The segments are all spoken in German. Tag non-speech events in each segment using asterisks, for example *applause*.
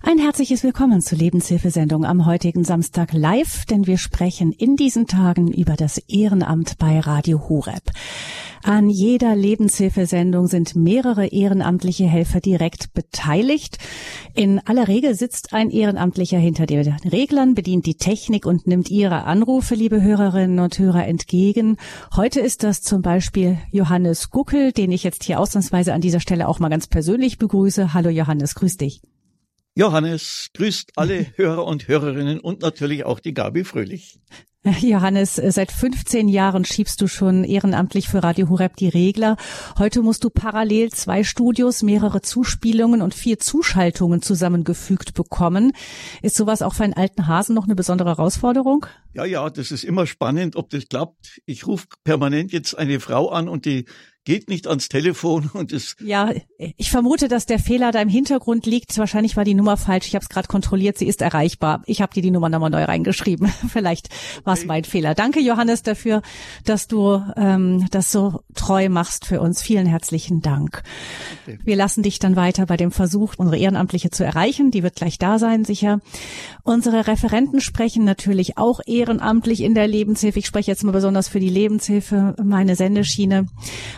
Ein herzliches Willkommen zur Lebenshilfesendung am heutigen Samstag live, denn wir sprechen in diesen Tagen über das Ehrenamt bei Radio Horeb. An jeder Lebenshilfesendung sind mehrere ehrenamtliche Helfer direkt beteiligt. In aller Regel sitzt ein Ehrenamtlicher hinter den Reglern, bedient die Technik und nimmt Ihre Anrufe, liebe Hörerinnen und Hörer, entgegen. Heute ist das zum Beispiel Johannes Guckel, den ich jetzt hier ausnahmsweise an dieser Stelle auch mal ganz persönlich begrüße. Hallo Johannes, grüß dich. Johannes grüßt alle *laughs* Hörer und Hörerinnen und natürlich auch die Gabi Fröhlich. Johannes, seit 15 Jahren schiebst du schon ehrenamtlich für Radio Horeb die Regler. Heute musst du parallel zwei Studios, mehrere Zuspielungen und vier Zuschaltungen zusammengefügt bekommen. Ist sowas auch für einen alten Hasen noch eine besondere Herausforderung? Ja, ja, das ist immer spannend, ob das klappt. Ich rufe permanent jetzt eine Frau an und die geht nicht ans Telefon *laughs* und es. Ja, ich vermute, dass der Fehler da im Hintergrund liegt. Wahrscheinlich war die Nummer falsch. Ich habe es gerade kontrolliert. Sie ist erreichbar. Ich habe dir die Nummer nochmal neu reingeschrieben. *laughs* Vielleicht war es okay. mein Fehler. Danke, Johannes, dafür, dass du ähm, das so treu machst für uns. Vielen herzlichen Dank. Okay. Wir lassen dich dann weiter bei dem Versuch, unsere Ehrenamtliche zu erreichen. Die wird gleich da sein, sicher. Unsere Referenten sprechen natürlich auch ehrenamtlich in der Lebenshilfe. Ich spreche jetzt mal besonders für die Lebenshilfe, meine Sendeschiene.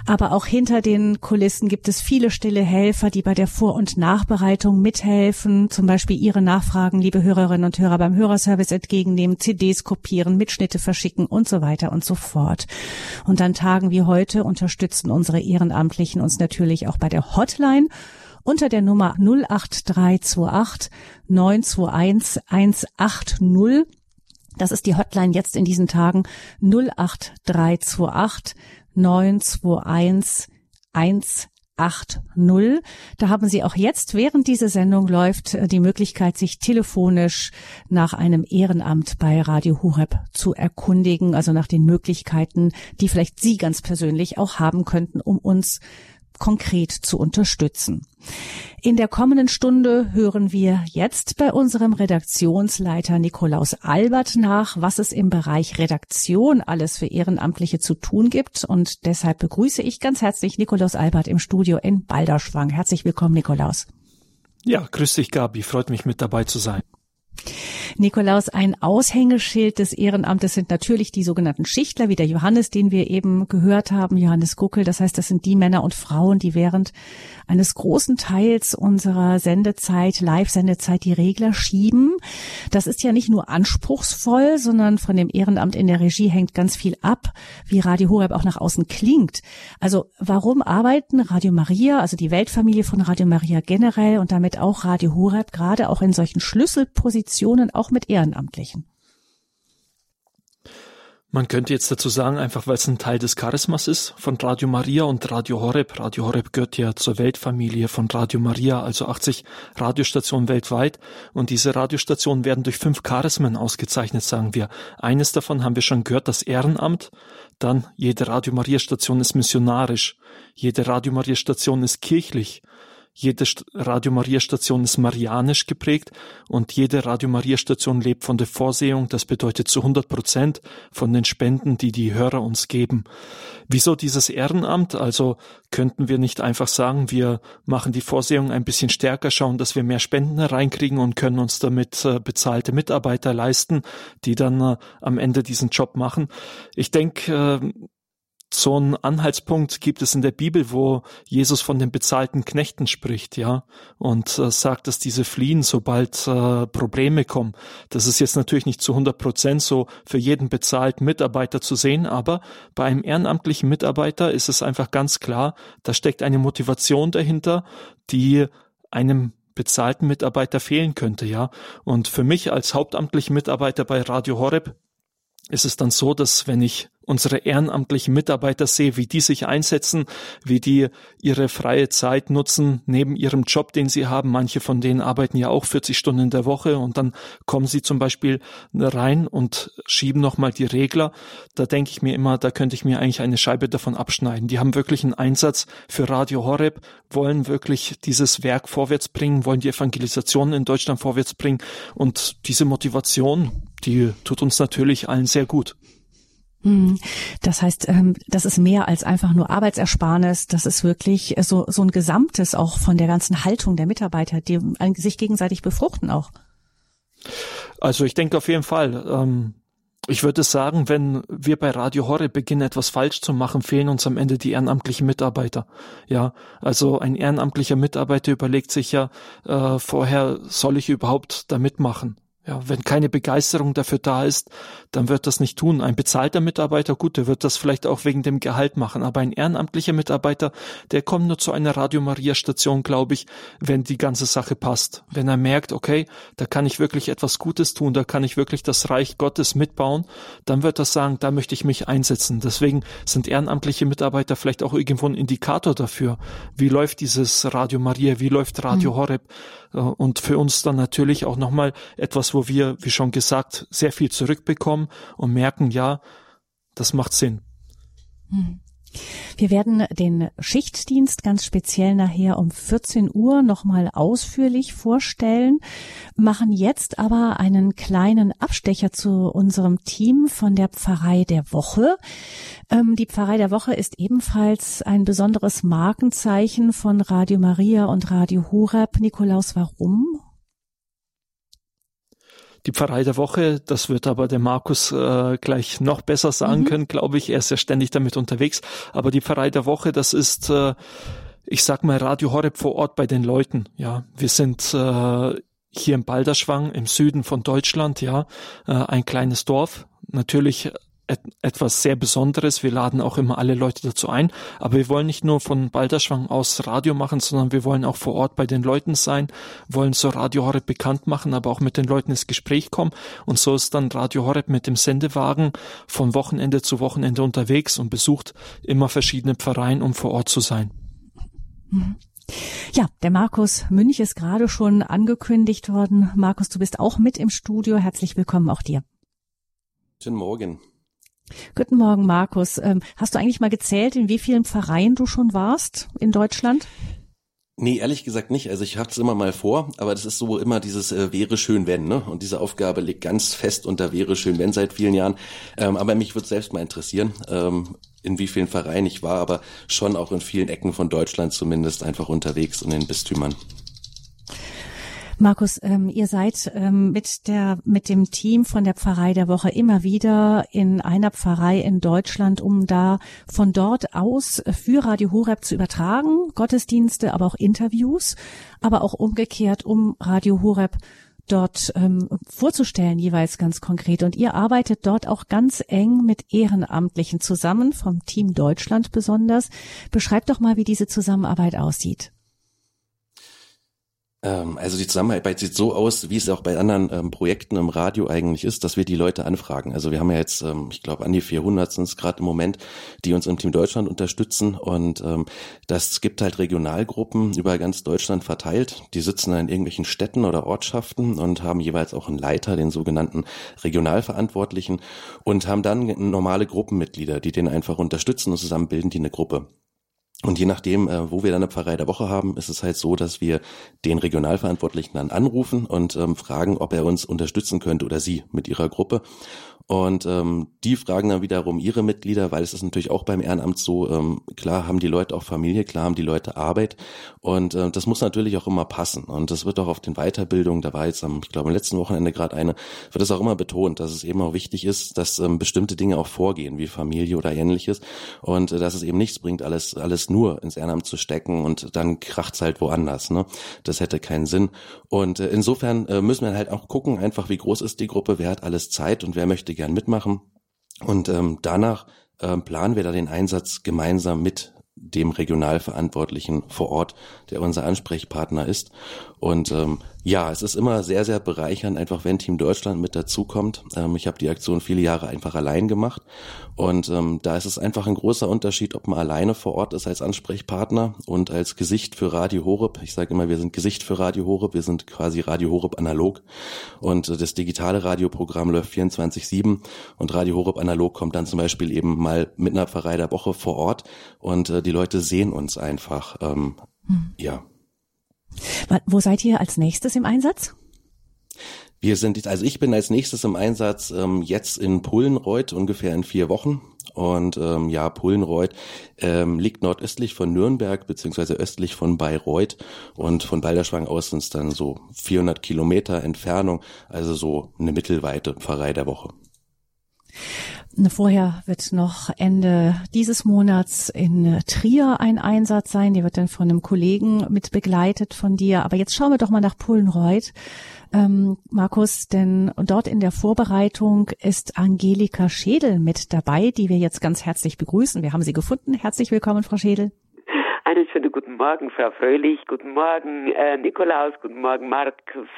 Aber aber auch hinter den Kulissen gibt es viele stille Helfer, die bei der Vor- und Nachbereitung mithelfen, zum Beispiel Ihre Nachfragen, liebe Hörerinnen und Hörer, beim Hörerservice entgegennehmen, CDs kopieren, Mitschnitte verschicken und so weiter und so fort. Und an Tagen wie heute unterstützen unsere Ehrenamtlichen uns natürlich auch bei der Hotline unter der Nummer 08328 921 180. Das ist die Hotline jetzt in diesen Tagen 08328 921 180. Da haben Sie auch jetzt, während diese Sendung läuft, die Möglichkeit, sich telefonisch nach einem Ehrenamt bei Radio Hureb zu erkundigen, also nach den Möglichkeiten, die vielleicht Sie ganz persönlich auch haben könnten, um uns konkret zu unterstützen. In der kommenden Stunde hören wir jetzt bei unserem Redaktionsleiter Nikolaus Albert nach, was es im Bereich Redaktion alles für Ehrenamtliche zu tun gibt. Und deshalb begrüße ich ganz herzlich Nikolaus Albert im Studio in Balderschwang. Herzlich willkommen, Nikolaus. Ja, grüß dich, Gabi. Freut mich, mit dabei zu sein. Nikolaus, ein Aushängeschild des Ehrenamtes sind natürlich die sogenannten Schichtler, wie der Johannes, den wir eben gehört haben, Johannes Guckel. Das heißt, das sind die Männer und Frauen, die während eines großen Teils unserer Sendezeit, Live-Sendezeit, die Regler schieben. Das ist ja nicht nur anspruchsvoll, sondern von dem Ehrenamt in der Regie hängt ganz viel ab, wie Radio Horeb auch nach außen klingt. Also warum arbeiten Radio Maria, also die Weltfamilie von Radio Maria generell und damit auch Radio Horeb gerade auch in solchen Schlüsselpositionen auch mit Ehrenamtlichen? Man könnte jetzt dazu sagen, einfach weil es ein Teil des Charismas ist von Radio Maria und Radio Horeb. Radio Horeb gehört ja zur Weltfamilie von Radio Maria, also 80 Radiostationen weltweit. Und diese Radiostationen werden durch fünf Charismen ausgezeichnet, sagen wir. Eines davon haben wir schon gehört, das Ehrenamt. Dann jede Radio Maria Station ist missionarisch. Jede Radio Maria Station ist kirchlich. Jede Radio Maria Station ist marianisch geprägt und jede Radio Maria Station lebt von der Vorsehung. Das bedeutet zu 100 Prozent von den Spenden, die die Hörer uns geben. Wieso dieses Ehrenamt? Also könnten wir nicht einfach sagen, wir machen die Vorsehung ein bisschen stärker, schauen, dass wir mehr Spenden reinkriegen und können uns damit äh, bezahlte Mitarbeiter leisten, die dann äh, am Ende diesen Job machen. Ich denke, äh, so einen Anhaltspunkt gibt es in der Bibel, wo Jesus von den bezahlten Knechten spricht, ja, und äh, sagt, dass diese fliehen, sobald äh, Probleme kommen. Das ist jetzt natürlich nicht zu 100 Prozent so für jeden bezahlten Mitarbeiter zu sehen, aber bei einem ehrenamtlichen Mitarbeiter ist es einfach ganz klar, da steckt eine Motivation dahinter, die einem bezahlten Mitarbeiter fehlen könnte, ja. Und für mich als hauptamtlichen Mitarbeiter bei Radio Horeb ist es dann so, dass wenn ich unsere ehrenamtlichen Mitarbeiter sehe, wie die sich einsetzen, wie die ihre freie Zeit nutzen neben ihrem Job, den sie haben. Manche von denen arbeiten ja auch 40 Stunden in der Woche und dann kommen sie zum Beispiel rein und schieben nochmal die Regler. Da denke ich mir immer, da könnte ich mir eigentlich eine Scheibe davon abschneiden. Die haben wirklich einen Einsatz für Radio Horeb, wollen wirklich dieses Werk vorwärts bringen, wollen die Evangelisation in Deutschland vorwärts bringen und diese Motivation, die tut uns natürlich allen sehr gut. Hm. Das heißt, ähm, das ist mehr als einfach nur Arbeitsersparnis. Das ist wirklich so, so ein Gesamtes auch von der ganzen Haltung der Mitarbeiter, die sich gegenseitig befruchten auch. Also ich denke auf jeden Fall. Ähm, ich würde sagen, wenn wir bei Radio Horre beginnen, etwas falsch zu machen, fehlen uns am Ende die ehrenamtlichen Mitarbeiter. Ja, also ein ehrenamtlicher Mitarbeiter überlegt sich ja äh, vorher, soll ich überhaupt da mitmachen? Ja, wenn keine Begeisterung dafür da ist, dann wird das nicht tun. Ein bezahlter Mitarbeiter, gut, der wird das vielleicht auch wegen dem Gehalt machen, aber ein ehrenamtlicher Mitarbeiter, der kommt nur zu einer Radio Maria Station, glaube ich, wenn die ganze Sache passt. Wenn er merkt, okay, da kann ich wirklich etwas Gutes tun, da kann ich wirklich das Reich Gottes mitbauen, dann wird er sagen, da möchte ich mich einsetzen. Deswegen sind ehrenamtliche Mitarbeiter vielleicht auch irgendwo ein Indikator dafür. Wie läuft dieses Radio Maria? Wie läuft Radio mhm. Horeb? Äh, und für uns dann natürlich auch nochmal etwas, wo wir, wie schon gesagt, sehr viel zurückbekommen und merken, ja, das macht Sinn. Hm. Wir werden den Schichtdienst ganz speziell nachher um 14 Uhr nochmal ausführlich vorstellen, machen jetzt aber einen kleinen Abstecher zu unserem Team von der Pfarrei der Woche. Ähm, die Pfarrei der Woche ist ebenfalls ein besonderes Markenzeichen von Radio Maria und Radio Horeb. Nikolaus, warum? Die Pfarrei der Woche, das wird aber der Markus äh, gleich noch besser sagen mhm. können, glaube ich. Er ist ja ständig damit unterwegs. Aber die Pfarrei der Woche, das ist, äh, ich sag mal, Radio Horeb vor Ort bei den Leuten. Ja, wir sind äh, hier im Balderschwang im Süden von Deutschland, ja, äh, ein kleines Dorf. Natürlich et etwas sehr Besonderes. Wir laden auch immer alle Leute dazu ein. Aber wir wollen nicht nur von Balderschwang aus Radio machen, sondern wir wollen auch vor Ort bei den Leuten sein, wollen so Radio Horeb bekannt machen, aber auch mit den Leuten ins Gespräch kommen. Und so ist dann Radio Horeb mit dem Sendewagen von Wochenende zu Wochenende unterwegs und besucht immer verschiedene Pfarreien, um vor Ort zu sein. Mhm. Ja, der Markus Münch ist gerade schon angekündigt worden. Markus, du bist auch mit im Studio. Herzlich willkommen auch dir. Guten Morgen. Guten Morgen, Markus. Ähm, hast du eigentlich mal gezählt, in wie vielen Vereinen du schon warst in Deutschland? Nee, ehrlich gesagt nicht. Also ich habe es immer mal vor, aber das ist so immer dieses äh, wäre schön wenn, ne? Und diese Aufgabe liegt ganz fest unter wäre schön wenn seit vielen Jahren. Ähm, aber mich würde selbst mal interessieren, ähm, in wie vielen Vereinen ich war, aber schon auch in vielen Ecken von Deutschland zumindest einfach unterwegs und in Bistümern. Markus, ähm, ihr seid ähm, mit der mit dem Team von der Pfarrei der Woche immer wieder in einer Pfarrei in Deutschland, um da von dort aus für Radio Horeb zu übertragen, Gottesdienste, aber auch Interviews, aber auch umgekehrt, um Radio Horeb dort ähm, vorzustellen, jeweils ganz konkret. Und ihr arbeitet dort auch ganz eng mit Ehrenamtlichen zusammen, vom Team Deutschland besonders. Beschreibt doch mal, wie diese Zusammenarbeit aussieht. Ähm, also die Zusammenarbeit sieht so aus, wie es auch bei anderen ähm, Projekten im Radio eigentlich ist, dass wir die Leute anfragen. Also wir haben ja jetzt, ähm, ich glaube, an die 400 sind es gerade im Moment, die uns im Team Deutschland unterstützen und ähm, das gibt halt Regionalgruppen über ganz Deutschland verteilt. Die sitzen in irgendwelchen Städten oder Ortschaften und haben jeweils auch einen Leiter, den sogenannten Regionalverantwortlichen und haben dann normale Gruppenmitglieder, die den einfach unterstützen und zusammen bilden die eine Gruppe. Und je nachdem, äh, wo wir dann eine Pfarrei der Woche haben, ist es halt so, dass wir den Regionalverantwortlichen dann anrufen und ähm, fragen, ob er uns unterstützen könnte oder sie mit ihrer Gruppe. Und ähm, die fragen dann wiederum ihre Mitglieder, weil es ist natürlich auch beim Ehrenamt so, ähm, klar haben die Leute auch Familie, klar haben die Leute Arbeit und äh, das muss natürlich auch immer passen. Und das wird auch auf den Weiterbildungen, da war jetzt am, ich glaube, am letzten Wochenende gerade eine, wird das auch immer betont, dass es eben auch wichtig ist, dass ähm, bestimmte Dinge auch vorgehen, wie Familie oder ähnliches. Und äh, dass es eben nichts bringt, alles, alles nur ins Ehrenamt zu stecken und dann kracht's halt woanders. Ne? Das hätte keinen Sinn. Und äh, insofern äh, müssen wir halt auch gucken, einfach wie groß ist die Gruppe, wer hat alles Zeit und wer möchte gern mitmachen. Und ähm, danach ähm, planen wir da den Einsatz gemeinsam mit dem Regionalverantwortlichen vor Ort, der unser Ansprechpartner ist. Und ähm, ja, es ist immer sehr, sehr bereichernd, einfach wenn Team Deutschland mit dazukommt. Ähm, ich habe die Aktion viele Jahre einfach allein gemacht. Und ähm, da ist es einfach ein großer Unterschied, ob man alleine vor Ort ist als Ansprechpartner und als Gesicht für Radio Horeb. Ich sage immer, wir sind Gesicht für Radio Horeb, wir sind quasi Radio Horeb analog. Und äh, das digitale Radioprogramm läuft 24-7 und Radio Horeb analog kommt dann zum Beispiel eben mal mit einer Pfarrei der Woche vor Ort und äh, die Leute sehen uns einfach. Ähm, hm. Ja. Wo seid ihr als nächstes im Einsatz? Wir sind, also ich bin als nächstes im Einsatz ähm, jetzt in Pullenreuth, ungefähr in vier Wochen. Und ähm, ja, Pullenreuth ähm, liegt nordöstlich von Nürnberg beziehungsweise östlich von Bayreuth und von Balderschwang aus sind es dann so 400 Kilometer Entfernung, also so eine mittelweite Pfarrei der Woche. Vorher wird noch Ende dieses Monats in Trier ein Einsatz sein. Der wird dann von einem Kollegen mit begleitet von dir. Aber jetzt schauen wir doch mal nach Pullenreuth. Ähm, Markus, denn dort in der Vorbereitung ist Angelika Schädel mit dabei, die wir jetzt ganz herzlich begrüßen. Wir haben sie gefunden. Herzlich willkommen, Frau Schädel. Einen schönen guten Morgen, Frau Fröhlich. Guten Morgen, äh, Nikolaus. Guten Morgen, Markus.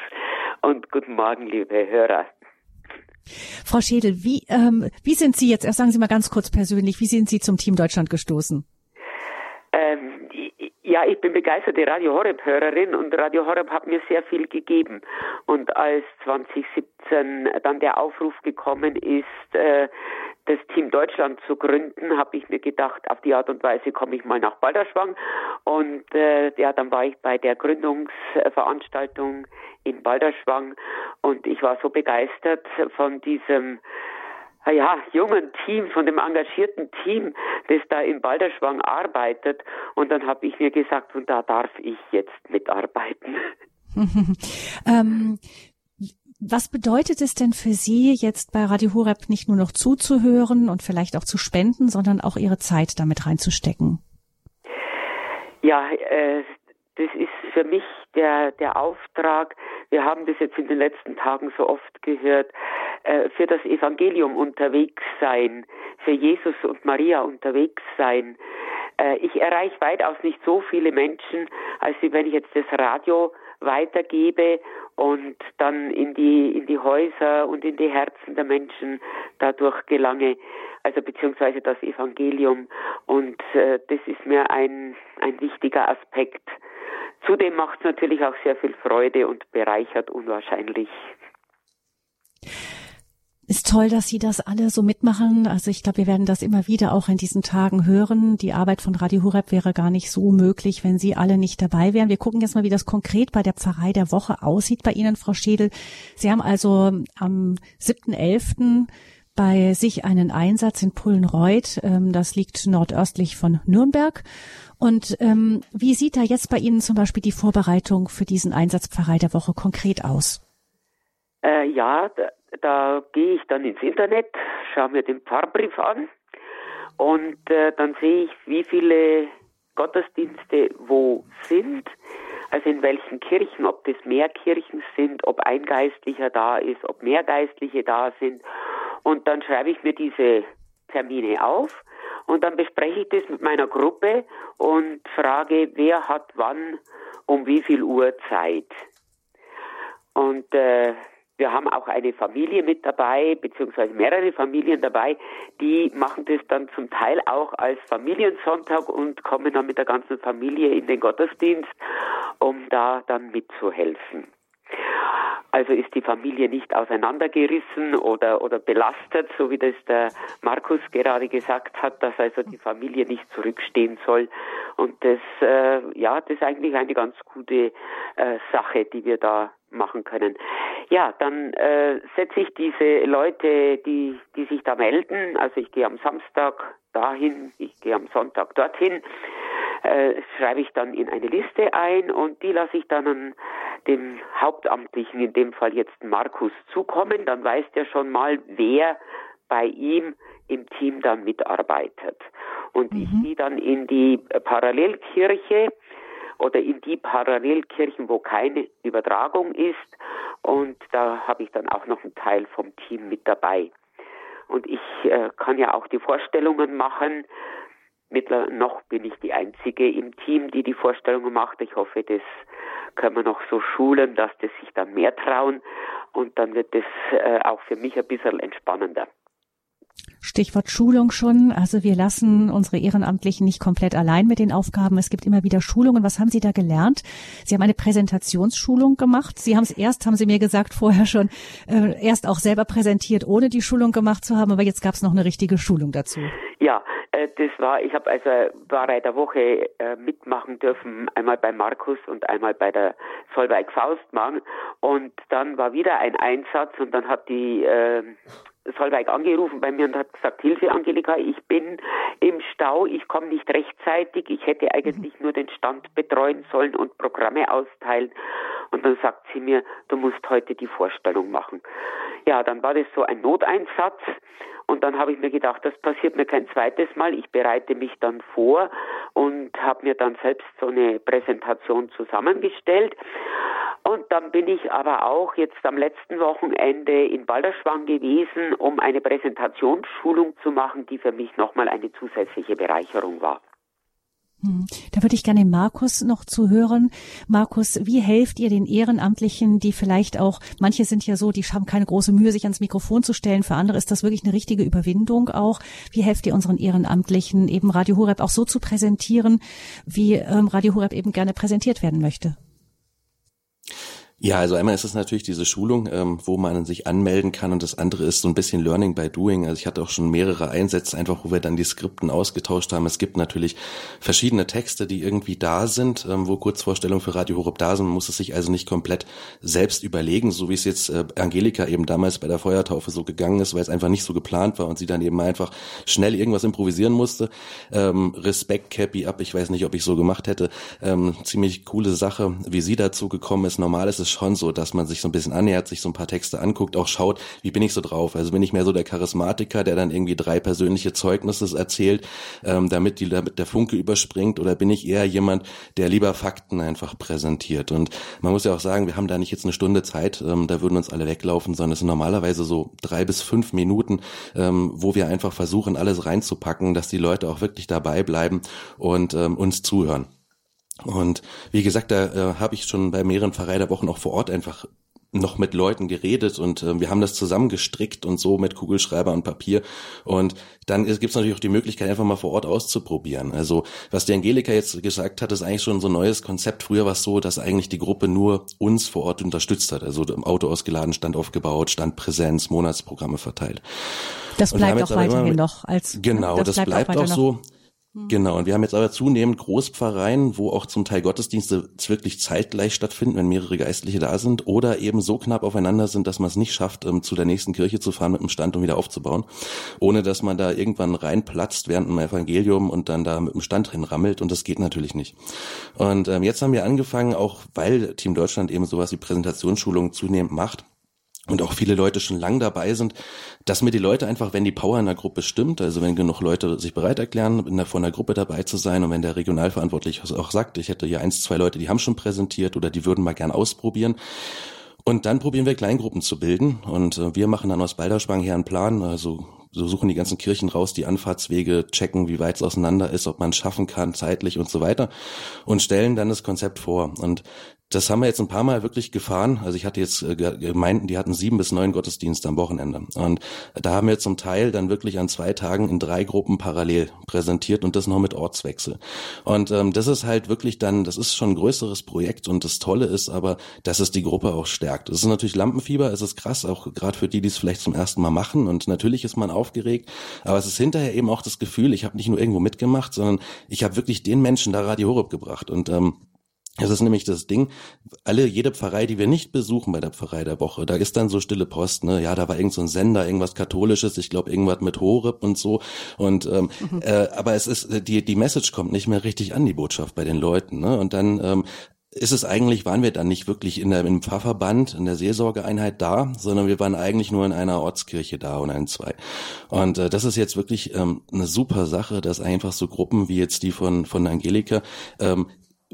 Und guten Morgen, liebe Hörer. Frau Schädel, wie, ähm, wie sind Sie jetzt, erst sagen Sie mal ganz kurz persönlich, wie sind Sie zum Team Deutschland gestoßen? Ähm, ja, ich bin begeisterte Radio Horeb-Hörerin und Radio Horeb hat mir sehr viel gegeben. Und als 2017 dann der Aufruf gekommen ist, äh, das Team Deutschland zu gründen, habe ich mir gedacht, auf die Art und Weise komme ich mal nach Balderschwang. Und äh, ja, dann war ich bei der Gründungsveranstaltung in Balderschwang und ich war so begeistert von diesem ja, jungen Team, von dem engagierten Team, das da in Balderschwang arbeitet. Und dann habe ich mir gesagt, und da darf ich jetzt mitarbeiten. *laughs* ähm, was bedeutet es denn für Sie, jetzt bei Radio Horeb nicht nur noch zuzuhören und vielleicht auch zu spenden, sondern auch Ihre Zeit damit reinzustecken? Ja, äh, das ist für mich der, der Auftrag, wir haben das jetzt in den letzten Tagen so oft gehört, äh, für das Evangelium unterwegs sein, für Jesus und Maria unterwegs sein. Äh, ich erreiche weitaus nicht so viele Menschen, als wenn ich jetzt das Radio weitergebe und dann in die, in die Häuser und in die Herzen der Menschen dadurch gelange, also beziehungsweise das Evangelium. Und äh, das ist mir ein, ein wichtiger Aspekt. Zudem macht es natürlich auch sehr viel Freude und bereichert unwahrscheinlich. Ist toll, dass Sie das alle so mitmachen. Also ich glaube, wir werden das immer wieder auch in diesen Tagen hören. Die Arbeit von Radio Hureb wäre gar nicht so möglich, wenn Sie alle nicht dabei wären. Wir gucken jetzt mal, wie das konkret bei der Pfarrei der Woche aussieht bei Ihnen, Frau Schädel. Sie haben also am 7.11. bei sich einen Einsatz in Pullenreuth. Ähm, das liegt nordöstlich von Nürnberg. Und ähm, wie sieht da jetzt bei Ihnen zum Beispiel die Vorbereitung für diesen Einsatz Pfarrei der Woche konkret aus? Äh, ja, da gehe ich dann ins Internet, schaue mir den Pfarrbrief an und äh, dann sehe ich, wie viele Gottesdienste wo sind, also in welchen Kirchen, ob das mehr Kirchen sind, ob ein Geistlicher da ist, ob mehr Geistliche da sind. Und dann schreibe ich mir diese Termine auf und dann bespreche ich das mit meiner Gruppe und frage, wer hat wann um wie viel Uhr Zeit. Und äh, wir haben auch eine Familie mit dabei, beziehungsweise mehrere Familien dabei, die machen das dann zum Teil auch als Familiensonntag und kommen dann mit der ganzen Familie in den Gottesdienst, um da dann mitzuhelfen. Also ist die Familie nicht auseinandergerissen oder, oder belastet, so wie das der Markus gerade gesagt hat, dass also die Familie nicht zurückstehen soll. Und das, äh, ja, das ist eigentlich eine ganz gute äh, Sache, die wir da machen können. Ja, dann äh, setze ich diese Leute, die, die sich da melden, also ich gehe am Samstag dahin, ich gehe am Sonntag dorthin, äh, schreibe ich dann in eine Liste ein und die lasse ich dann an dem Hauptamtlichen, in dem Fall jetzt Markus, zukommen. Dann weiß der schon mal, wer bei ihm im Team dann mitarbeitet. Und mhm. ich gehe dann in die Parallelkirche oder in die Parallelkirchen, wo keine Übertragung ist. Und da habe ich dann auch noch einen Teil vom Team mit dabei. Und ich äh, kann ja auch die Vorstellungen machen. Mittler noch bin ich die Einzige im Team, die die Vorstellungen macht. Ich hoffe, das können wir noch so schulen, dass das sich dann mehr trauen. Und dann wird das äh, auch für mich ein bisschen entspannender. Stichwort Schulung schon. Also wir lassen unsere Ehrenamtlichen nicht komplett allein mit den Aufgaben. Es gibt immer wieder Schulungen. Was haben Sie da gelernt? Sie haben eine Präsentationsschulung gemacht. Sie haben es erst, haben Sie mir gesagt, vorher schon, äh, erst auch selber präsentiert, ohne die Schulung gemacht zu haben. Aber jetzt gab es noch eine richtige Schulung dazu. Ja, äh, das war, ich habe also war bei der Woche äh, mitmachen dürfen, einmal bei Markus und einmal bei der Solveig Faustmann. Und dann war wieder ein Einsatz und dann hat die äh, Solveig angerufen bei mir und hat gesagt, Hilfe Angelika, ich bin im Stau, ich komme nicht rechtzeitig, ich hätte eigentlich nur den Stand betreuen sollen und Programme austeilen. Und dann sagt sie mir, du musst heute die Vorstellung machen. Ja, dann war das so ein Noteinsatz und dann habe ich mir gedacht, das passiert mir kein zweites Mal. Ich bereite mich dann vor und habe mir dann selbst so eine Präsentation zusammengestellt. Und dann bin ich aber auch jetzt am letzten Wochenende in Balderschwang gewesen, um eine Präsentationsschulung zu machen, die für mich nochmal eine zusätzliche Bereicherung war. Hm. Da würde ich gerne Markus noch zu hören. Markus, wie helft ihr den Ehrenamtlichen, die vielleicht auch, manche sind ja so, die haben keine große Mühe, sich ans Mikrofon zu stellen. Für andere ist das wirklich eine richtige Überwindung auch. Wie helft ihr unseren Ehrenamtlichen, eben Radio Horeb auch so zu präsentieren, wie ähm, Radio Horeb eben gerne präsentiert werden möchte? Ja, also einmal ist es natürlich diese Schulung, ähm, wo man sich anmelden kann und das andere ist so ein bisschen Learning by Doing. Also ich hatte auch schon mehrere Einsätze, einfach wo wir dann die Skripten ausgetauscht haben. Es gibt natürlich verschiedene Texte, die irgendwie da sind, ähm, wo Kurzvorstellungen für Radio Horeb da sind. Man muss es sich also nicht komplett selbst überlegen, so wie es jetzt äh, Angelika eben damals bei der Feuertaufe so gegangen ist, weil es einfach nicht so geplant war und sie dann eben einfach schnell irgendwas improvisieren musste. Ähm, Respekt, Cappy ab, ich weiß nicht, ob ich so gemacht hätte. Ähm, ziemlich coole Sache, wie sie dazu gekommen ist. Normal ist es schon so, dass man sich so ein bisschen annähert, sich so ein paar Texte anguckt, auch schaut, wie bin ich so drauf? Also bin ich mehr so der Charismatiker, der dann irgendwie drei persönliche Zeugnisse erzählt, ähm, damit, die, damit der Funke überspringt, oder bin ich eher jemand, der lieber Fakten einfach präsentiert? Und man muss ja auch sagen, wir haben da nicht jetzt eine Stunde Zeit, ähm, da würden uns alle weglaufen, sondern es sind normalerweise so drei bis fünf Minuten, ähm, wo wir einfach versuchen, alles reinzupacken, dass die Leute auch wirklich dabei bleiben und ähm, uns zuhören. Und wie gesagt, da äh, habe ich schon bei mehreren Verreiterwochen auch vor Ort einfach noch mit Leuten geredet und äh, wir haben das zusammengestrickt und so mit Kugelschreiber und Papier. Und dann gibt es natürlich auch die Möglichkeit, einfach mal vor Ort auszuprobieren. Also was die Angelika jetzt gesagt hat, ist eigentlich schon so ein neues Konzept. Früher war es so, dass eigentlich die Gruppe nur uns vor Ort unterstützt hat. Also im Auto ausgeladen, Stand aufgebaut, Stand Präsenz, Monatsprogramme verteilt. Das bleibt auch weiterhin noch als Genau, das, das bleibt, bleibt auch, auch so. Mhm. Genau, und wir haben jetzt aber zunehmend Großpfarreien, wo auch zum Teil Gottesdienste wirklich zeitgleich stattfinden, wenn mehrere Geistliche da sind, oder eben so knapp aufeinander sind, dass man es nicht schafft, ähm, zu der nächsten Kirche zu fahren mit dem Stand und wieder aufzubauen, ohne dass man da irgendwann reinplatzt während dem Evangelium und dann da mit dem Stand drin rammelt und das geht natürlich nicht. Und ähm, jetzt haben wir angefangen, auch weil Team Deutschland eben sowas wie Präsentationsschulungen zunehmend macht, und auch viele Leute schon lang dabei sind, dass mir die Leute einfach, wenn die Power in der Gruppe stimmt, also wenn genug Leute sich bereit erklären, in der, von der Gruppe dabei zu sein und wenn der Regionalverantwortliche auch sagt, ich hätte hier eins, zwei Leute, die haben schon präsentiert oder die würden mal gern ausprobieren. Und dann probieren wir Kleingruppen zu bilden und äh, wir machen dann aus Balderschwang her einen Plan, also so suchen die ganzen Kirchen raus, die Anfahrtswege, checken, wie weit es auseinander ist, ob man es schaffen kann, zeitlich und so weiter und stellen dann das Konzept vor. Und das haben wir jetzt ein paar Mal wirklich gefahren. Also ich hatte jetzt äh, Gemeinden, die hatten sieben bis neun Gottesdienste am Wochenende. Und da haben wir zum Teil dann wirklich an zwei Tagen in drei Gruppen parallel präsentiert und das noch mit Ortswechsel. Und ähm, das ist halt wirklich dann, das ist schon ein größeres Projekt und das Tolle ist aber, dass es die Gruppe auch stärkt. Es ist natürlich Lampenfieber, es ist krass, auch gerade für die, die es vielleicht zum ersten Mal machen. Und natürlich ist man aufgeregt, aber es ist hinterher eben auch das Gefühl, ich habe nicht nur irgendwo mitgemacht, sondern ich habe wirklich den Menschen da Radio Horeb gebracht. Und ähm, das ist nämlich das Ding, alle, jede Pfarrei, die wir nicht besuchen bei der Pfarrei der Woche, da ist dann so stille Post, ne? Ja, da war irgend so ein Sender, irgendwas Katholisches, ich glaube irgendwas mit Horeb und so. Und ähm, mhm. äh, aber es ist, die, die Message kommt nicht mehr richtig an, die Botschaft bei den Leuten. Ne? Und dann ähm, ist es eigentlich, waren wir dann nicht wirklich in der, im Pfarrverband, in der Seelsorgeeinheit da, sondern wir waren eigentlich nur in einer Ortskirche da und ein, zwei. Und äh, das ist jetzt wirklich ähm, eine super Sache, dass einfach so Gruppen wie jetzt die von, von Angelika ähm,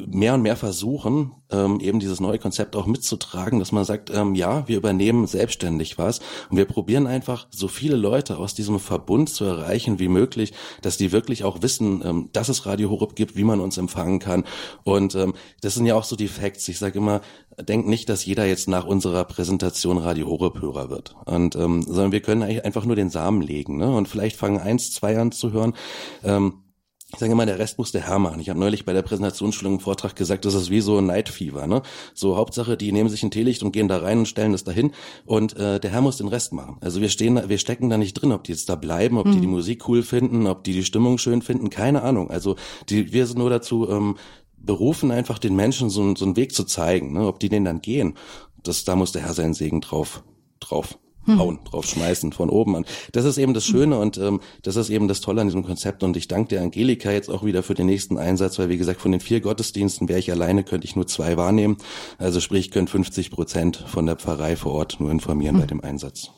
mehr und mehr versuchen, ähm, eben dieses neue Konzept auch mitzutragen, dass man sagt, ähm, ja, wir übernehmen selbstständig was und wir probieren einfach so viele Leute aus diesem Verbund zu erreichen wie möglich, dass die wirklich auch wissen, ähm, dass es Radio Horeb gibt, wie man uns empfangen kann. Und ähm, das sind ja auch so die Facts. Ich sage immer, denkt nicht, dass jeder jetzt nach unserer Präsentation Radio Horeb Hörer wird. Und ähm, sondern wir können eigentlich einfach nur den Samen legen, ne? Und vielleicht fangen eins, zwei an zu hören. Ähm, ich sage immer, der Rest muss der Herr machen. Ich habe neulich bei der Präsentationsschulung im Vortrag gesagt, das ist wie so ein Night Fever. Ne? So Hauptsache, die nehmen sich ein Teelicht und gehen da rein und stellen das dahin und äh, der Herr muss den Rest machen. Also wir stehen, wir stecken da nicht drin, ob die jetzt da bleiben, ob mhm. die die Musik cool finden, ob die die Stimmung schön finden, keine Ahnung. Also die, wir sind nur dazu ähm, berufen, einfach den Menschen so, so einen Weg zu zeigen, ne? ob die den dann gehen. Das, da muss der Herr seinen Segen drauf, drauf hm. hauen, draufschmeißen von oben an. Das ist eben das Schöne und ähm, das ist eben das Tolle an diesem Konzept. Und ich danke der Angelika jetzt auch wieder für den nächsten Einsatz, weil wie gesagt, von den vier Gottesdiensten wäre ich alleine, könnte ich nur zwei wahrnehmen. Also sprich, können 50 Prozent von der Pfarrei vor Ort nur informieren hm. bei dem Einsatz.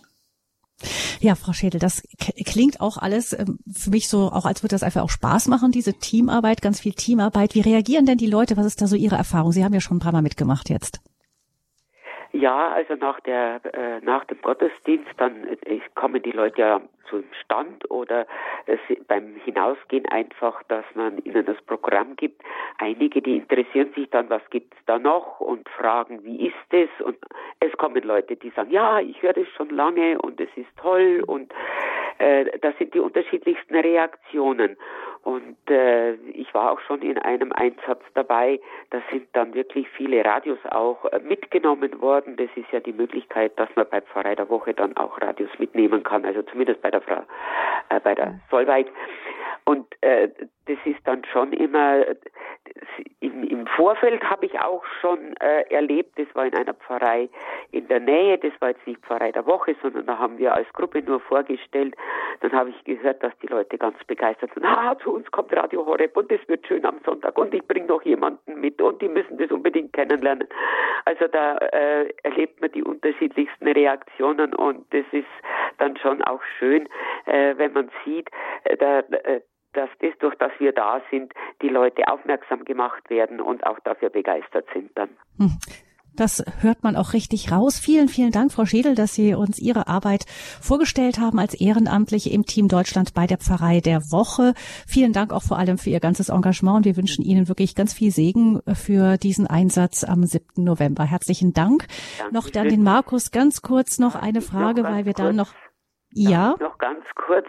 Ja, Frau Schädel, das klingt auch alles ähm, für mich so, auch als würde das einfach auch Spaß machen, diese Teamarbeit, ganz viel Teamarbeit. Wie reagieren denn die Leute? Was ist da so Ihre Erfahrung? Sie haben ja schon ein paar Mal mitgemacht jetzt. Ja, also nach der äh, nach dem Gottesdienst dann äh, kommen die Leute ja zum Stand oder äh, beim Hinausgehen einfach, dass man ihnen das Programm gibt. Einige, die interessieren sich dann, was gibt's da noch und fragen, wie ist es? Und es kommen Leute, die sagen, ja, ich höre das schon lange und es ist toll und äh, das sind die unterschiedlichsten Reaktionen. Und äh, ich war auch schon in einem Einsatz dabei. Da sind dann wirklich viele Radios auch äh, mitgenommen worden. Das ist ja die Möglichkeit, dass man bei Pfarrei der Woche dann auch Radios mitnehmen kann. Also zumindest bei der Frau, äh, bei der Solveig. Und äh, das ist dann schon immer im, im Vorfeld habe ich auch schon äh, erlebt, das war in einer Pfarrei in der Nähe, das war jetzt nicht Pfarrei der Woche, sondern da haben wir als Gruppe nur vorgestellt. Dann habe ich gehört, dass die Leute ganz begeistert sind. Ah, zu uns kommt Radio Horeb und das wird schön am Sonntag und ich bringe noch jemanden mit und die müssen das unbedingt kennenlernen. Also da äh, erlebt man die unterschiedlichsten Reaktionen und das ist dann schon auch schön, äh, wenn man sieht, äh, da, äh, dass das, durch das wir da sind, die Leute aufmerksam gemacht werden und auch dafür begeistert sind dann. Hm. Das hört man auch richtig raus. Vielen, vielen Dank, Frau Schädel, dass Sie uns Ihre Arbeit vorgestellt haben als Ehrenamtliche im Team Deutschland bei der Pfarrei der Woche. Vielen Dank auch vor allem für Ihr ganzes Engagement. Wir wünschen Ihnen wirklich ganz viel Segen für diesen Einsatz am 7. November. Herzlichen Dank. Danke noch dann den Markus ganz kurz noch eine Frage, weil wir dann noch ja. Noch ganz kurz,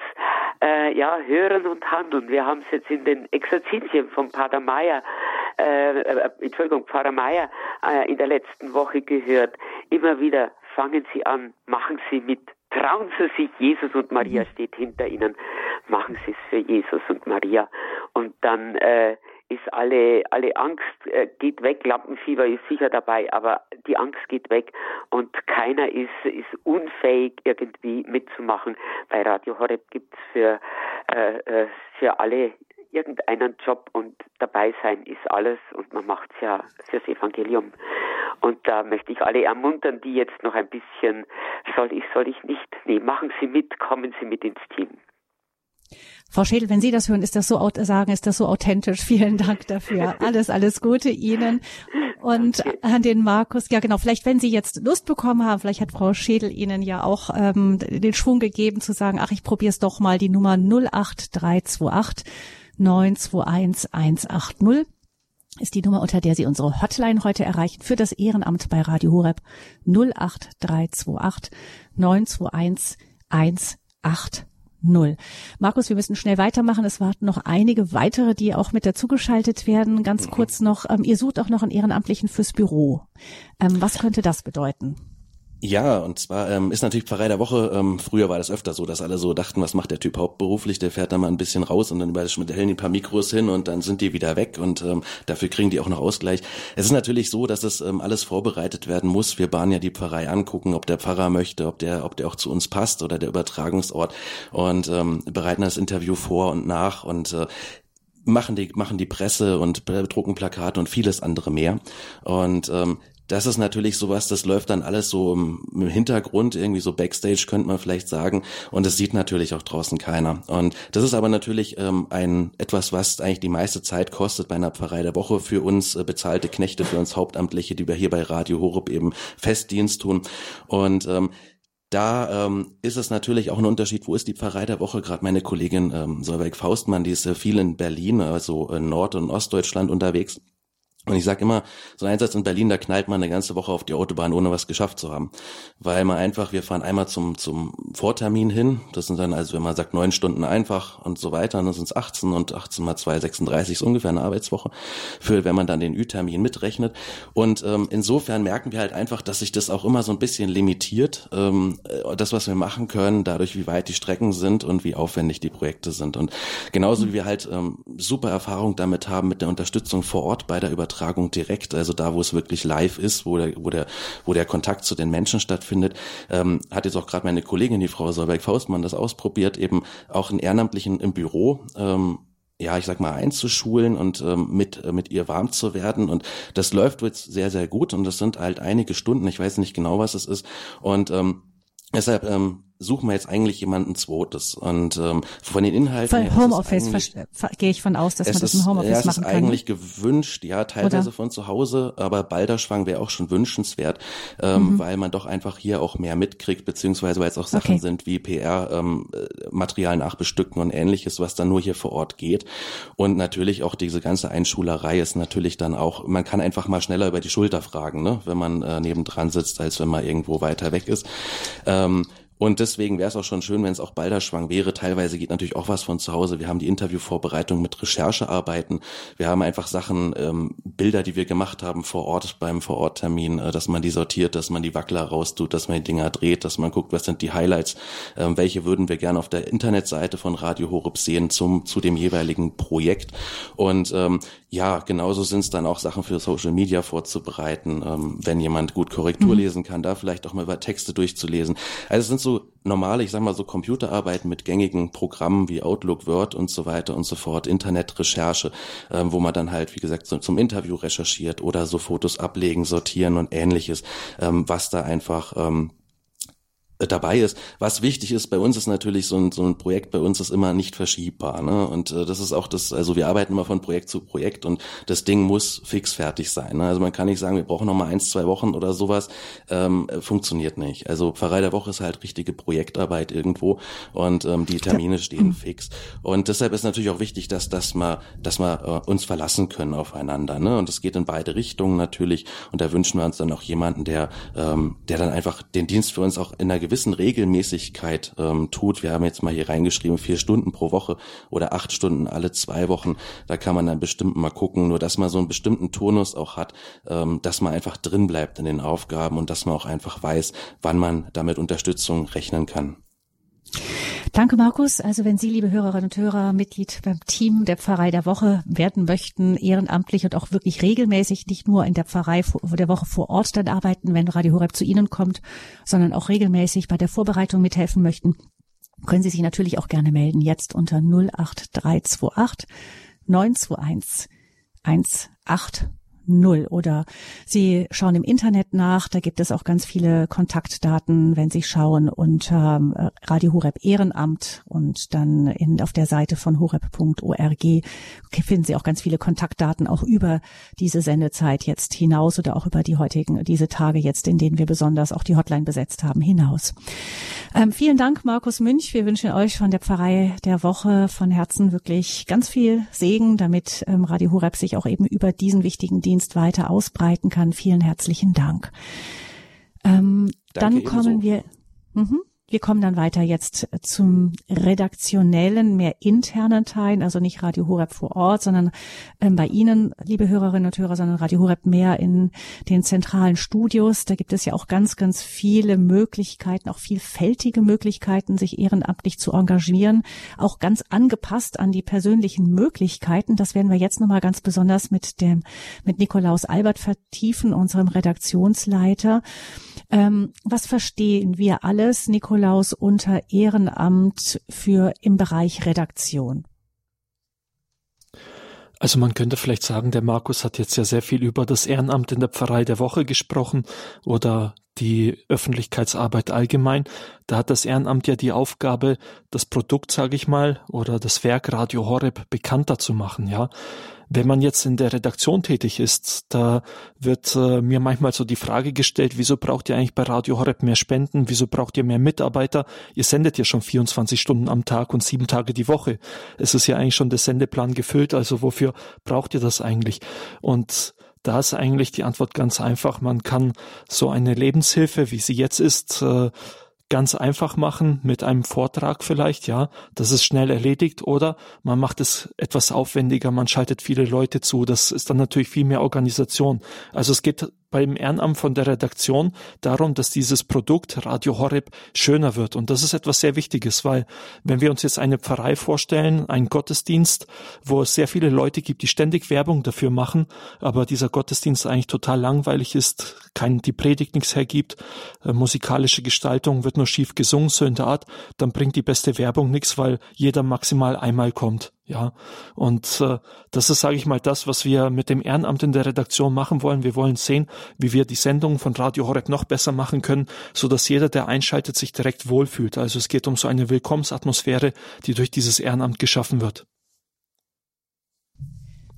äh, ja, hören und handeln. Wir haben es jetzt in den Exerzitien von Pater Meyer, äh, äh, Entschuldigung, Pfarrer Meyer äh, in der letzten Woche gehört. Immer wieder fangen Sie an, machen Sie mit, trauen Sie sich, Jesus und Maria mhm. steht hinter Ihnen, machen Sie es für Jesus und Maria. Und dann äh, ist alle, alle Angst äh, geht weg, Lampenfieber ist sicher dabei, aber die Angst geht weg und keiner ist, ist unfähig, irgendwie mitzumachen. Bei Radio Horeb gibt's für, äh, äh, für alle irgendeinen Job und dabei sein ist alles und man macht's ja fürs Evangelium. Und da möchte ich alle ermuntern, die jetzt noch ein bisschen, soll ich, soll ich nicht, nee, machen Sie mit, kommen Sie mit ins Team. Frau Schädel, wenn Sie das hören, ist das so sagen, ist das so authentisch. *laughs* Vielen Dank dafür. Alles, alles Gute Ihnen und an den Markus. Ja, genau. Vielleicht, wenn Sie jetzt Lust bekommen haben, vielleicht hat Frau Schädel Ihnen ja auch ähm, den Schwung gegeben zu sagen, ach, ich probiere es doch mal. Die Nummer 08328 921 180 ist die Nummer, unter der Sie unsere Hotline heute erreichen für das Ehrenamt bei Radio Horeb 08328 921 180 null. Markus, wir müssen schnell weitermachen. Es warten noch einige weitere, die auch mit dazugeschaltet werden. Ganz mhm. kurz noch, ähm, ihr sucht auch noch einen Ehrenamtlichen fürs Büro. Ähm, was könnte das bedeuten? Ja, und zwar ähm, ist natürlich Pfarrei der Woche, ähm, früher war das öfter so, dass alle so dachten, was macht der Typ hauptberuflich, der fährt da mal ein bisschen raus und dann stellen die ein paar Mikros hin und dann sind die wieder weg und ähm, dafür kriegen die auch noch Ausgleich. Es ist natürlich so, dass es ähm, alles vorbereitet werden muss. Wir bahnen ja die Pfarrei angucken, ob der Pfarrer möchte, ob der, ob der auch zu uns passt oder der Übertragungsort und ähm, bereiten das Interview vor und nach und äh, machen die machen die Presse und drucken Plakate und vieles andere mehr und ähm, das ist natürlich sowas, das läuft dann alles so im, Hintergrund, irgendwie so Backstage könnte man vielleicht sagen. Und es sieht natürlich auch draußen keiner. Und das ist aber natürlich ähm, ein etwas, was eigentlich die meiste Zeit kostet bei einer Pfarrei der Woche für uns äh, bezahlte Knechte, für uns Hauptamtliche, die wir hier bei Radio Horeb eben Festdienst tun. Und ähm, da ähm, ist es natürlich auch ein Unterschied, wo ist die Pfarrei der Woche? Gerade meine Kollegin ähm, Solveig Faustmann, die ist äh, viel in Berlin, also in Nord- und Ostdeutschland unterwegs. Und ich sage immer, so ein Einsatz in Berlin, da knallt man eine ganze Woche auf die Autobahn, ohne was geschafft zu haben. Weil man einfach, wir fahren einmal zum, zum Vortermin hin. Das sind dann also, wenn man sagt, neun Stunden einfach und so weiter, dann sind es 18 und 18 mal 2, 36 ist ungefähr eine Arbeitswoche. Für, wenn man dann den Ü-Termin mitrechnet. Und ähm, insofern merken wir halt einfach, dass sich das auch immer so ein bisschen limitiert. Ähm, das, was wir machen können, dadurch, wie weit die Strecken sind und wie aufwendig die Projekte sind. Und genauso wie wir halt ähm, super Erfahrung damit haben mit der Unterstützung vor Ort bei der Übertragung Übertragung direkt, also da, wo es wirklich live ist, wo der, wo der, wo der Kontakt zu den Menschen stattfindet, ähm, hat jetzt auch gerade meine Kollegin, die Frau Solberg-Faustmann, das ausprobiert, eben auch einen Ehrenamtlichen im Büro, ähm, ja, ich sag mal, einzuschulen und ähm, mit, äh, mit ihr warm zu werden. Und das läuft jetzt sehr, sehr gut. Und das sind halt einige Stunden. Ich weiß nicht genau, was es ist. Und ähm, deshalb ähm, suchen wir jetzt eigentlich jemanden zweites. Und ähm, von den Inhalten. Von Homeoffice gehe ich von aus, dass man das im Homeoffice ja, machen kann. Es ist eigentlich gewünscht, ja, teilweise Oder? von zu Hause, aber Balderschwang wäre auch schon wünschenswert, ähm, mhm. weil man doch einfach hier auch mehr mitkriegt, beziehungsweise weil es auch Sachen okay. sind wie PR, ähm, Material nachbestücken und ähnliches, was dann nur hier vor Ort geht. Und natürlich auch diese ganze Einschulerei ist natürlich dann auch, man kann einfach mal schneller über die Schulter fragen, ne, wenn man äh, nebendran sitzt, als wenn man irgendwo weiter weg ist. Ähm, und deswegen wäre es auch schon schön, wenn es auch Balderschwang wäre. Teilweise geht natürlich auch was von zu Hause. Wir haben die Interviewvorbereitung mit Recherchearbeiten. Wir haben einfach Sachen, ähm, Bilder, die wir gemacht haben vor Ort beim Vororttermin, äh, dass man die sortiert, dass man die Wackler raustut, dass man die Dinger dreht, dass man guckt, was sind die Highlights, ähm, welche würden wir gerne auf der Internetseite von Radio Horeb sehen zum zu dem jeweiligen Projekt. Und ähm, ja, genauso sind es dann auch Sachen für Social Media vorzubereiten, ähm, wenn jemand gut Korrektur mhm. lesen kann, da vielleicht auch mal über Texte durchzulesen. Also es sind so normale, ich sag mal so Computerarbeiten mit gängigen Programmen wie Outlook, Word und so weiter und so fort, Internetrecherche, ähm, wo man dann halt, wie gesagt, so, zum Interview recherchiert oder so Fotos ablegen, sortieren und ähnliches, ähm, was da einfach ähm, dabei ist. Was wichtig ist bei uns ist natürlich so ein, so ein Projekt bei uns ist immer nicht verschiebbar. Ne? Und äh, das ist auch das, also wir arbeiten immer von Projekt zu Projekt und das Ding muss fix fertig sein. Ne? Also man kann nicht sagen, wir brauchen noch mal eins, zwei Wochen oder sowas. Ähm, funktioniert nicht. Also Pfarrei der Woche ist halt richtige Projektarbeit irgendwo und ähm, die Termine stehen fix. Und deshalb ist natürlich auch wichtig, dass, dass wir, dass wir äh, uns verlassen können aufeinander. Ne? Und es geht in beide Richtungen natürlich. Und da wünschen wir uns dann auch jemanden, der, ähm, der dann einfach den Dienst für uns auch in einer gewissen Regelmäßigkeit ähm, tut. Wir haben jetzt mal hier reingeschrieben, vier Stunden pro Woche oder acht Stunden alle zwei Wochen. Da kann man dann bestimmt mal gucken, nur dass man so einen bestimmten Turnus auch hat, ähm, dass man einfach drin bleibt in den Aufgaben und dass man auch einfach weiß, wann man damit Unterstützung rechnen kann. Danke, Markus. Also wenn Sie, liebe Hörerinnen und Hörer, Mitglied beim Team der Pfarrei der Woche werden möchten, ehrenamtlich und auch wirklich regelmäßig, nicht nur in der Pfarrei der Woche vor Ort dann arbeiten, wenn Radio Horeb zu Ihnen kommt, sondern auch regelmäßig bei der Vorbereitung mithelfen möchten, können Sie sich natürlich auch gerne melden. Jetzt unter 08328 921 18 null. Oder Sie schauen im Internet nach, da gibt es auch ganz viele Kontaktdaten, wenn Sie schauen unter ähm, Radio Horeb Ehrenamt und dann in, auf der Seite von horeb.org finden Sie auch ganz viele Kontaktdaten auch über diese Sendezeit jetzt hinaus oder auch über die heutigen, diese Tage jetzt, in denen wir besonders auch die Hotline besetzt haben, hinaus. Ähm, vielen Dank, Markus Münch. Wir wünschen euch von der Pfarrei der Woche von Herzen wirklich ganz viel Segen, damit ähm, Radio Horeb sich auch eben über diesen wichtigen Dienst Dienst weiter ausbreiten kann. Vielen herzlichen Dank. Ähm, dann kommen ebenso. wir. Mhm. Wir kommen dann weiter jetzt zum redaktionellen, mehr internen Teil, also nicht Radio Horeb vor Ort, sondern ähm, bei Ihnen, liebe Hörerinnen und Hörer, sondern Radio Horeb mehr in den zentralen Studios. Da gibt es ja auch ganz, ganz viele Möglichkeiten, auch vielfältige Möglichkeiten, sich ehrenamtlich zu engagieren, auch ganz angepasst an die persönlichen Möglichkeiten. Das werden wir jetzt nochmal ganz besonders mit dem, mit Nikolaus Albert vertiefen, unserem Redaktionsleiter. Ähm, was verstehen wir alles, Nikolaus, unter Ehrenamt für im Bereich Redaktion? Also man könnte vielleicht sagen, der Markus hat jetzt ja sehr viel über das Ehrenamt in der Pfarrei der Woche gesprochen oder die Öffentlichkeitsarbeit allgemein. Da hat das Ehrenamt ja die Aufgabe, das Produkt, sage ich mal, oder das Werk Radio Horeb bekannter zu machen, ja. Wenn man jetzt in der Redaktion tätig ist, da wird äh, mir manchmal so die Frage gestellt, wieso braucht ihr eigentlich bei Radio Horeb mehr Spenden? Wieso braucht ihr mehr Mitarbeiter? Ihr sendet ja schon 24 Stunden am Tag und sieben Tage die Woche. Es ist ja eigentlich schon der Sendeplan gefüllt, also wofür braucht ihr das eigentlich? Und Da ist eigentlich die Antwort ganz einfach. Man kann so eine Lebenshilfe, wie sie jetzt ist, äh, ganz einfach machen mit einem Vortrag vielleicht, ja, das ist schnell erledigt oder man macht es etwas aufwendiger, man schaltet viele Leute zu, das ist dann natürlich viel mehr Organisation. Also es geht beim Ehrenamt von der Redaktion darum, dass dieses Produkt Radio Horeb schöner wird. Und das ist etwas sehr Wichtiges, weil wenn wir uns jetzt eine Pfarrei vorstellen, einen Gottesdienst, wo es sehr viele Leute gibt, die ständig Werbung dafür machen, aber dieser Gottesdienst eigentlich total langweilig ist, kein, die Predigt nichts hergibt, äh, musikalische Gestaltung wird nur schief gesungen, so in der Art, dann bringt die beste Werbung nichts, weil jeder maximal einmal kommt. Ja, und äh, das ist, sage ich mal, das, was wir mit dem Ehrenamt in der Redaktion machen wollen. Wir wollen sehen, wie wir die Sendung von Radio Horeb noch besser machen können, so dass jeder, der einschaltet, sich direkt wohlfühlt. Also es geht um so eine Willkommensatmosphäre, die durch dieses Ehrenamt geschaffen wird.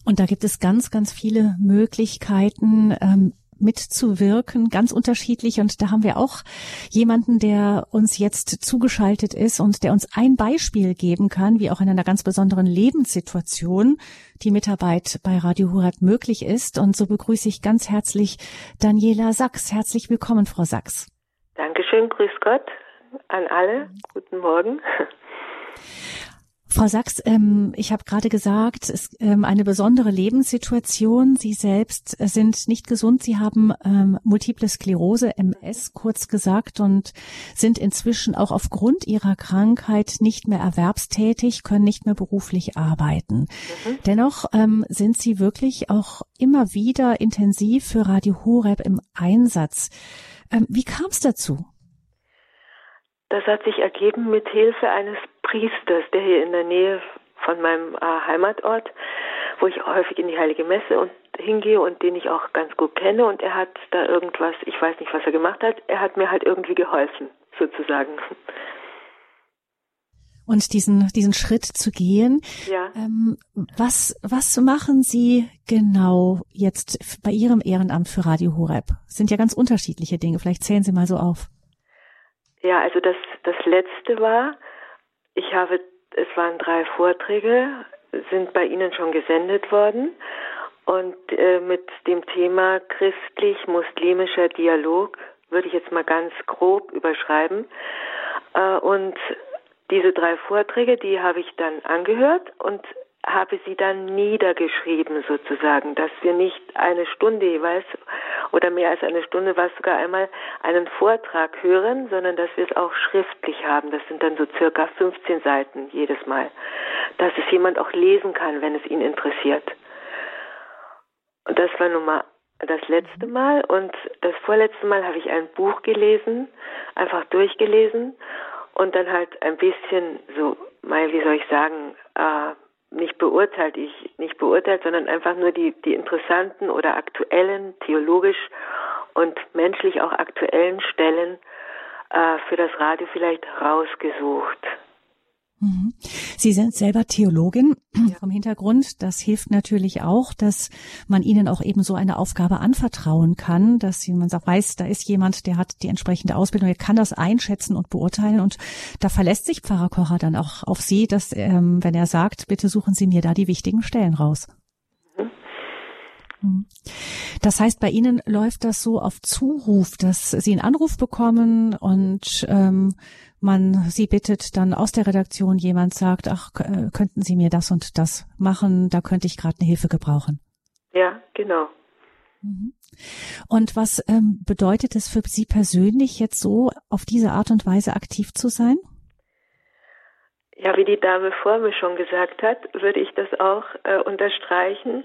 Und da gibt es ganz, ganz viele Möglichkeiten, ähm, mitzuwirken, ganz unterschiedlich. Und da haben wir auch jemanden, der uns jetzt zugeschaltet ist und der uns ein Beispiel geben kann, wie auch in einer ganz besonderen Lebenssituation die Mitarbeit bei Radio Hurat möglich ist. Und so begrüße ich ganz herzlich Daniela Sachs. Herzlich willkommen, Frau Sachs. Dankeschön, grüß Gott an alle. Guten Morgen. Frau Sachs, ähm, ich habe gerade gesagt, es ist ähm, eine besondere Lebenssituation. Sie selbst sind nicht gesund. Sie haben ähm, multiple Sklerose, MS, kurz gesagt, und sind inzwischen auch aufgrund ihrer Krankheit nicht mehr erwerbstätig, können nicht mehr beruflich arbeiten. Mhm. Dennoch ähm, sind Sie wirklich auch immer wieder intensiv für Radio Horeb im Einsatz. Ähm, wie kam es dazu? Das hat sich ergeben mit Hilfe eines Priesters, der hier in der Nähe von meinem äh, Heimatort, wo ich häufig in die Heilige Messe und hingehe und den ich auch ganz gut kenne und er hat da irgendwas, ich weiß nicht, was er gemacht hat, er hat mir halt irgendwie geholfen, sozusagen. Und diesen, diesen Schritt zu gehen. Ja. Ähm, was, was machen Sie genau jetzt bei Ihrem Ehrenamt für Radio Horeb? Das sind ja ganz unterschiedliche Dinge. Vielleicht zählen Sie mal so auf. Ja, also das, das letzte war, ich habe, es waren drei Vorträge, sind bei Ihnen schon gesendet worden und äh, mit dem Thema christlich-muslimischer Dialog würde ich jetzt mal ganz grob überschreiben. Äh, und diese drei Vorträge, die habe ich dann angehört und habe sie dann niedergeschrieben sozusagen, dass wir nicht eine Stunde jeweils oder mehr als eine Stunde, was sogar einmal einen Vortrag hören, sondern dass wir es auch schriftlich haben. Das sind dann so circa 15 Seiten jedes Mal, dass es jemand auch lesen kann, wenn es ihn interessiert. Und das war nun mal das letzte Mal und das vorletzte Mal habe ich ein Buch gelesen, einfach durchgelesen und dann halt ein bisschen so, mal wie soll ich sagen, äh, nicht beurteilt, ich nicht beurteilt, sondern einfach nur die, die interessanten oder aktuellen, theologisch und menschlich auch aktuellen Stellen äh, für das Radio vielleicht rausgesucht. Mhm. Sie sind selber Theologin ja. vom Hintergrund. Das hilft natürlich auch, dass man Ihnen auch eben so eine Aufgabe anvertrauen kann, dass man sagt, weiß, da ist jemand, der hat die entsprechende Ausbildung, er kann das einschätzen und beurteilen. Und da verlässt sich Pfarrer Kocher dann auch auf Sie, dass, ähm, wenn er sagt, bitte suchen Sie mir da die wichtigen Stellen raus. Mhm. Das heißt, bei Ihnen läuft das so auf Zuruf, dass Sie einen Anruf bekommen und ähm, man sie bittet, dann aus der Redaktion jemand sagt, ach, äh, könnten Sie mir das und das machen, da könnte ich gerade eine Hilfe gebrauchen. Ja, genau. Mhm. Und was ähm, bedeutet es für Sie persönlich jetzt so, auf diese Art und Weise aktiv zu sein? Ja, wie die Dame vor mir schon gesagt hat, würde ich das auch äh, unterstreichen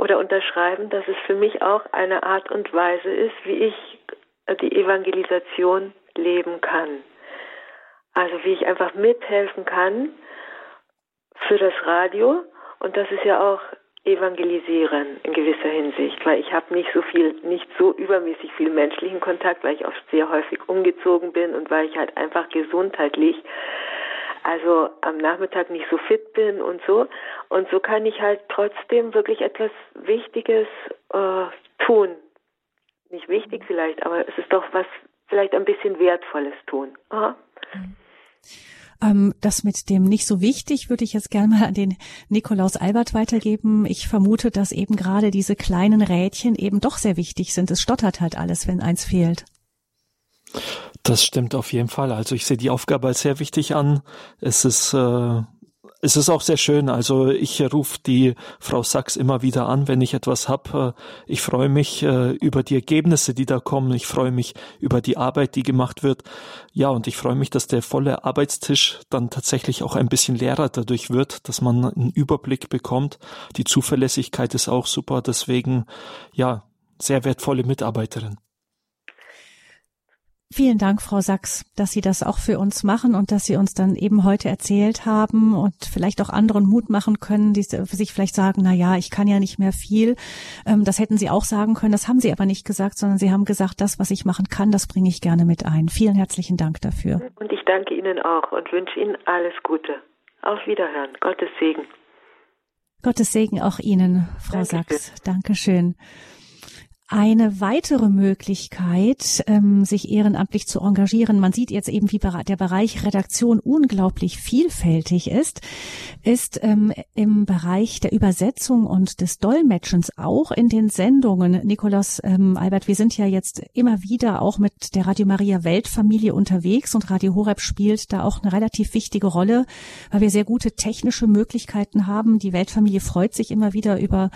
oder unterschreiben, dass es für mich auch eine Art und Weise ist, wie ich die Evangelisation leben kann. Also wie ich einfach mithelfen kann für das Radio und das ist ja auch evangelisieren in gewisser Hinsicht, weil ich habe nicht so viel, nicht so übermäßig viel menschlichen Kontakt, weil ich oft sehr häufig umgezogen bin und weil ich halt einfach gesundheitlich also am Nachmittag nicht so fit bin und so. Und so kann ich halt trotzdem wirklich etwas Wichtiges äh, tun. Nicht wichtig vielleicht, aber es ist doch was vielleicht ein bisschen Wertvolles tun. Aha. Ähm, das mit dem nicht so wichtig würde ich jetzt gerne mal an den Nikolaus Albert weitergeben. Ich vermute, dass eben gerade diese kleinen Rädchen eben doch sehr wichtig sind. Es stottert halt alles, wenn eins fehlt. Das stimmt auf jeden Fall. Also ich sehe die Aufgabe als sehr wichtig an. Es ist äh, es ist auch sehr schön. Also ich rufe die Frau Sachs immer wieder an, wenn ich etwas habe. Ich freue mich äh, über die Ergebnisse, die da kommen. Ich freue mich über die Arbeit, die gemacht wird. Ja, und ich freue mich, dass der volle Arbeitstisch dann tatsächlich auch ein bisschen leerer dadurch wird, dass man einen Überblick bekommt. Die Zuverlässigkeit ist auch super. Deswegen, ja, sehr wertvolle Mitarbeiterin. Vielen Dank, Frau Sachs, dass Sie das auch für uns machen und dass Sie uns dann eben heute erzählt haben und vielleicht auch anderen Mut machen können, die sich vielleicht sagen, na ja, ich kann ja nicht mehr viel. Ähm, das hätten Sie auch sagen können. Das haben Sie aber nicht gesagt, sondern Sie haben gesagt, das, was ich machen kann, das bringe ich gerne mit ein. Vielen herzlichen Dank dafür. Und ich danke Ihnen auch und wünsche Ihnen alles Gute. Auf Wiederhören. Gottes Segen. Gottes Segen auch Ihnen, Frau Dankeschön. Sachs. Dankeschön. Eine weitere Möglichkeit, ähm, sich ehrenamtlich zu engagieren, man sieht jetzt eben, wie der Bereich Redaktion unglaublich vielfältig ist, ist ähm, im Bereich der Übersetzung und des Dolmetschens auch in den Sendungen. Nikolaus ähm, Albert, wir sind ja jetzt immer wieder auch mit der Radio Maria Weltfamilie unterwegs und Radio Horeb spielt da auch eine relativ wichtige Rolle, weil wir sehr gute technische Möglichkeiten haben. Die Weltfamilie freut sich immer wieder über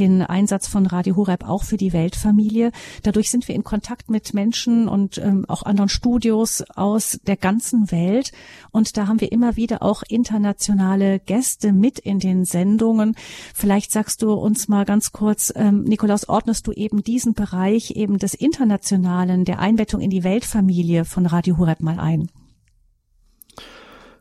den Einsatz von Radio Horeb auch für die Welt Weltfamilie. Dadurch sind wir in Kontakt mit Menschen und ähm, auch anderen Studios aus der ganzen Welt. Und da haben wir immer wieder auch internationale Gäste mit in den Sendungen. Vielleicht sagst du uns mal ganz kurz, ähm, Nikolaus, ordnest du eben diesen Bereich eben des Internationalen, der Einbettung in die Weltfamilie von Radio Horeb mal ein?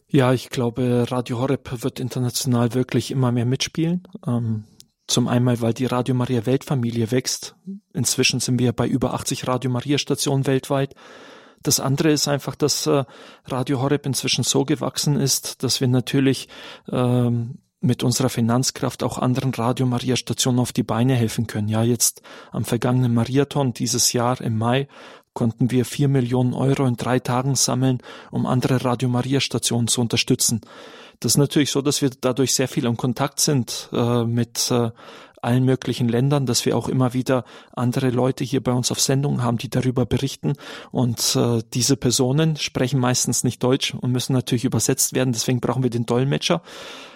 Ja, ich glaube, Radio Horeb wird international wirklich immer mehr mitspielen. Ähm, zum einen, weil die Radio Maria Weltfamilie wächst. Inzwischen sind wir bei über 80 Radio Maria Stationen weltweit. Das andere ist einfach, dass äh, Radio Horeb inzwischen so gewachsen ist, dass wir natürlich ähm, mit unserer Finanzkraft auch anderen Radio Maria Stationen auf die Beine helfen können. Ja, jetzt am vergangenen Mariathon dieses Jahr im Mai konnten wir vier Millionen Euro in drei Tagen sammeln, um andere Radio Maria Stationen zu unterstützen. Das ist natürlich so, dass wir dadurch sehr viel in Kontakt sind äh, mit äh, allen möglichen Ländern, dass wir auch immer wieder andere Leute hier bei uns auf Sendung haben, die darüber berichten. Und äh, diese Personen sprechen meistens nicht Deutsch und müssen natürlich übersetzt werden. Deswegen brauchen wir den Dolmetscher.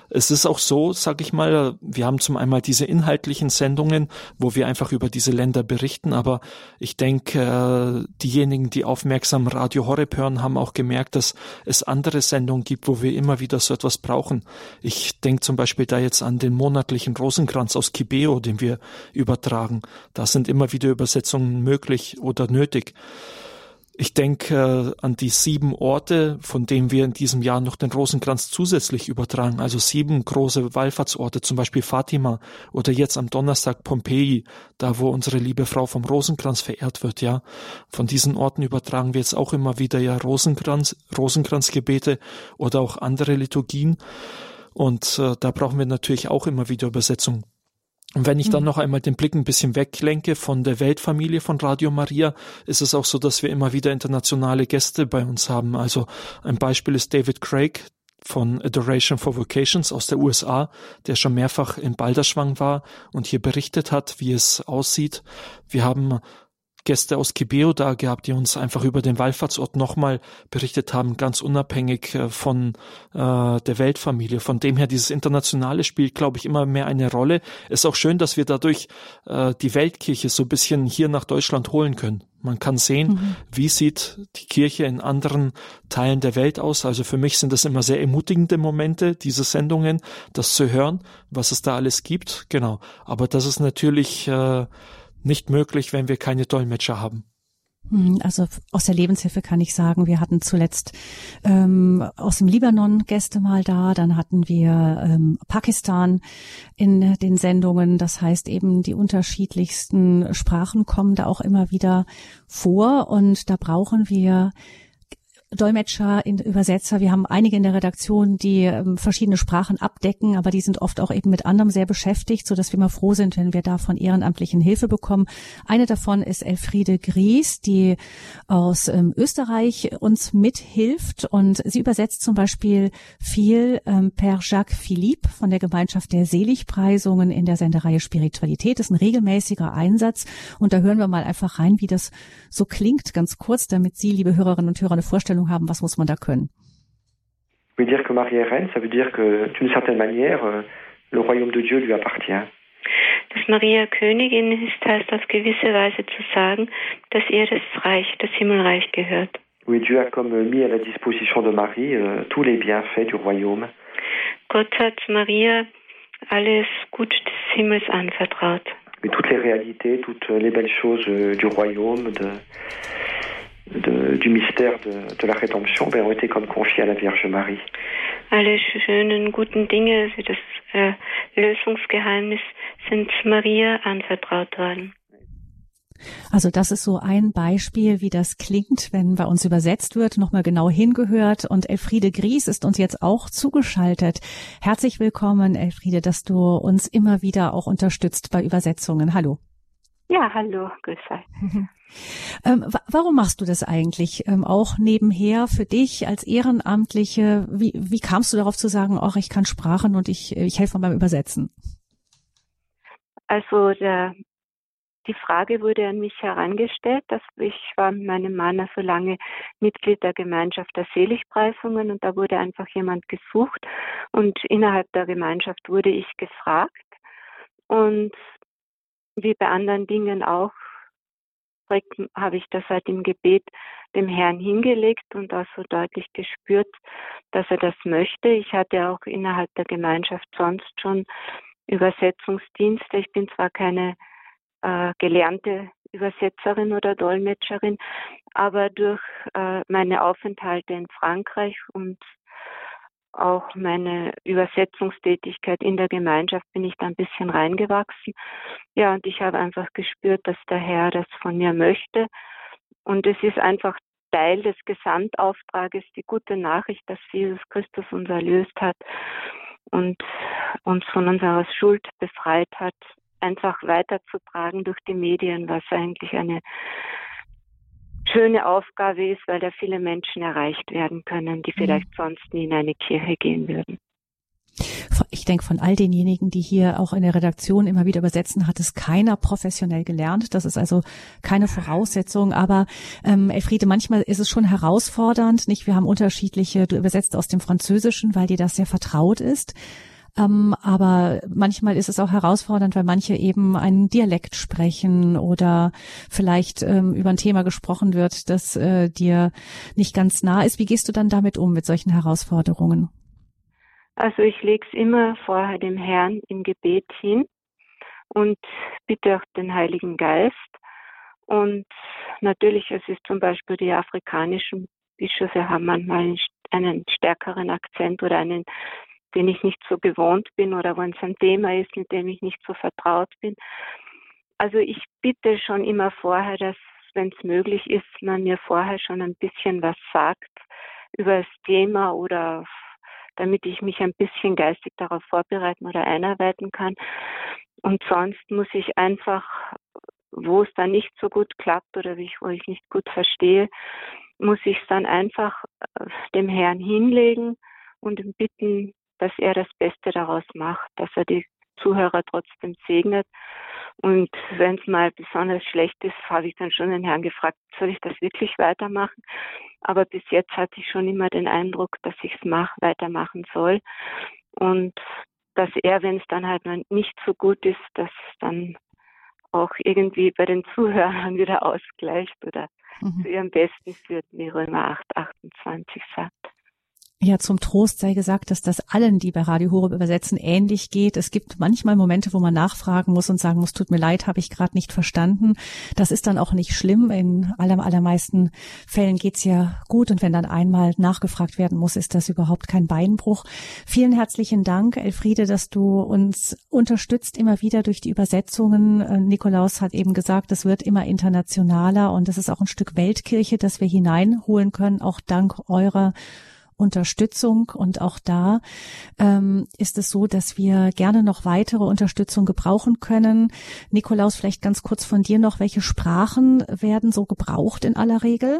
Es ist auch so, sag ich mal, wir haben zum einmal diese inhaltlichen Sendungen, wo wir einfach über diese Länder berichten, aber ich denke, diejenigen, die aufmerksam Radio Horeb hören, haben auch gemerkt, dass es andere Sendungen gibt, wo wir immer wieder so etwas brauchen. Ich denke zum Beispiel da jetzt an den monatlichen Rosenkranz aus Kibeo, den wir übertragen. Da sind immer wieder Übersetzungen möglich oder nötig. Ich denke äh, an die sieben Orte, von denen wir in diesem Jahr noch den Rosenkranz zusätzlich übertragen. Also sieben große Wallfahrtsorte, zum Beispiel Fatima oder jetzt am Donnerstag Pompeji, da wo unsere liebe Frau vom Rosenkranz verehrt wird, ja. Von diesen Orten übertragen wir jetzt auch immer wieder ja Rosenkranz, Rosenkranzgebete oder auch andere Liturgien. Und äh, da brauchen wir natürlich auch immer wieder Übersetzung. Und wenn ich dann mhm. noch einmal den Blick ein bisschen weglenke von der Weltfamilie von Radio Maria, ist es auch so, dass wir immer wieder internationale Gäste bei uns haben. Also ein Beispiel ist David Craig von Adoration for Vocations aus der USA, der schon mehrfach in Balderschwang war und hier berichtet hat, wie es aussieht. Wir haben Gäste aus Kibeo da gehabt, die uns einfach über den Wallfahrtsort nochmal berichtet haben, ganz unabhängig äh, von äh, der Weltfamilie. Von dem her, dieses Internationale spielt, glaube ich, immer mehr eine Rolle. Es ist auch schön, dass wir dadurch äh, die Weltkirche so ein bisschen hier nach Deutschland holen können. Man kann sehen, mhm. wie sieht die Kirche in anderen Teilen der Welt aus. Also für mich sind das immer sehr ermutigende Momente, diese Sendungen, das zu hören, was es da alles gibt. Genau. Aber das ist natürlich äh, nicht möglich, wenn wir keine Dolmetscher haben. Hm, also aus der Lebenshilfe kann ich sagen, wir hatten zuletzt ähm, aus dem Libanon Gäste mal da, dann hatten wir ähm, Pakistan in den Sendungen. Das heißt eben, die unterschiedlichsten Sprachen kommen da auch immer wieder vor und da brauchen wir Dolmetscher, Übersetzer. Wir haben einige in der Redaktion, die ähm, verschiedene Sprachen abdecken, aber die sind oft auch eben mit anderem sehr beschäftigt, so dass wir mal froh sind, wenn wir da von Ehrenamtlichen Hilfe bekommen. Eine davon ist Elfriede Gries, die aus ähm, Österreich uns mithilft und sie übersetzt zum Beispiel viel ähm, per Jacques Philippe von der Gemeinschaft der Seligpreisungen in der Sendereihe Spiritualität. Das ist ein regelmäßiger Einsatz und da hören wir mal einfach rein, wie das so klingt, ganz kurz, damit Sie, liebe Hörerinnen und Hörer, eine Vorstellung haben, was muss man da können. Oui, dire que Marie est reine, ça veut dire que d'une certaine manière, euh, le royaume de Dieu lui appartient. Dass Maria Königin ist, heißt auf gewisse Weise zu sagen, dass ihr das Reich, das Himmelreich gehört. Oui, Dieu a comme mis à la disposition de Marie euh, tous les bienfaits du royaume. Gott hat Maria alles Gut des Himmels anvertraut. Mais toutes les réalités, toutes les belles choses euh, du royaume, de, de, du mystère de, de la rédemption, ben, ont été comme confiées à la Vierge Marie. Alle schönen, guten Dinge, das äh, Lösungsgeheimnis, sind Maria anvertraut worden. Also das ist so ein Beispiel, wie das klingt, wenn bei uns übersetzt wird, nochmal genau hingehört. Und Elfriede Gries ist uns jetzt auch zugeschaltet. Herzlich willkommen, Elfriede, dass du uns immer wieder auch unterstützt bei Übersetzungen. Hallo. Ja, hallo, grüß euch. *laughs* Ähm, warum machst du das eigentlich? Ähm, auch nebenher für dich als Ehrenamtliche? Wie, wie kamst du darauf zu sagen, ach, ich kann Sprachen und ich, ich helfe beim Übersetzen? Also der die Frage wurde an mich herangestellt, dass ich war mit meinem Mann so lange Mitglied der Gemeinschaft der Seligpreisungen und da wurde einfach jemand gesucht und innerhalb der Gemeinschaft wurde ich gefragt und wie bei anderen Dingen auch habe ich das halt im Gebet dem Herrn hingelegt und auch so deutlich gespürt, dass er das möchte. Ich hatte auch innerhalb der Gemeinschaft sonst schon Übersetzungsdienste. Ich bin zwar keine äh, gelernte Übersetzerin oder Dolmetscherin, aber durch äh, meine Aufenthalte in Frankreich und auch meine Übersetzungstätigkeit in der Gemeinschaft bin ich da ein bisschen reingewachsen. Ja, und ich habe einfach gespürt, dass der Herr das von mir möchte. Und es ist einfach Teil des Gesamtauftrages, die gute Nachricht, dass Jesus Christus uns erlöst hat und uns von unserer Schuld befreit hat, einfach weiterzutragen durch die Medien, was eigentlich eine schöne Aufgabe ist, weil da viele Menschen erreicht werden können, die mhm. vielleicht mhm. sonst nie in eine Kirche gehen würden. Ich denke, von all denjenigen, die hier auch in der Redaktion immer wieder übersetzen, hat es keiner professionell gelernt. Das ist also keine Voraussetzung. Aber ähm, Elfriede, manchmal ist es schon herausfordernd. Nicht, wir haben unterschiedliche. Du übersetzt aus dem Französischen, weil dir das sehr vertraut ist. Ähm, aber manchmal ist es auch herausfordernd, weil manche eben einen Dialekt sprechen oder vielleicht ähm, über ein Thema gesprochen wird, das äh, dir nicht ganz nah ist. Wie gehst du dann damit um, mit solchen Herausforderungen? Also ich lege es immer vorher dem Herrn im Gebet hin und bitte auch den Heiligen Geist. Und natürlich, es ist zum Beispiel die afrikanischen Bischöfe haben manchmal einen stärkeren Akzent oder einen den ich nicht so gewohnt bin oder wenn es ein Thema ist, mit dem ich nicht so vertraut bin. Also ich bitte schon immer vorher, dass, wenn es möglich ist, man mir vorher schon ein bisschen was sagt über das Thema oder damit ich mich ein bisschen geistig darauf vorbereiten oder einarbeiten kann. Und sonst muss ich einfach, wo es dann nicht so gut klappt oder wo ich nicht gut verstehe, muss ich es dann einfach äh, dem Herrn hinlegen und ihn bitten, dass er das Beste daraus macht, dass er die Zuhörer trotzdem segnet. Und wenn es mal besonders schlecht ist, habe ich dann schon den Herrn gefragt, soll ich das wirklich weitermachen? Aber bis jetzt hatte ich schon immer den Eindruck, dass ich es mach, weitermachen soll. Und dass er, wenn es dann halt nicht so gut ist, dass dann auch irgendwie bei den Zuhörern *laughs* wieder ausgleicht oder mhm. zu ihrem Besten führt, wie Römer 8, 28 sagt. Ja, zum Trost sei gesagt, dass das allen, die bei Radio Horeb übersetzen, ähnlich geht. Es gibt manchmal Momente, wo man nachfragen muss und sagen muss, tut mir leid, habe ich gerade nicht verstanden. Das ist dann auch nicht schlimm. In aller, allermeisten Fällen geht's ja gut. Und wenn dann einmal nachgefragt werden muss, ist das überhaupt kein Beinbruch. Vielen herzlichen Dank, Elfriede, dass du uns unterstützt immer wieder durch die Übersetzungen. Äh, Nikolaus hat eben gesagt, es wird immer internationaler und es ist auch ein Stück Weltkirche, das wir hineinholen können, auch dank eurer Unterstützung und auch da ähm, ist es so, dass wir gerne noch weitere Unterstützung gebrauchen können. Nikolaus, vielleicht ganz kurz von dir noch, welche Sprachen werden so gebraucht in aller Regel?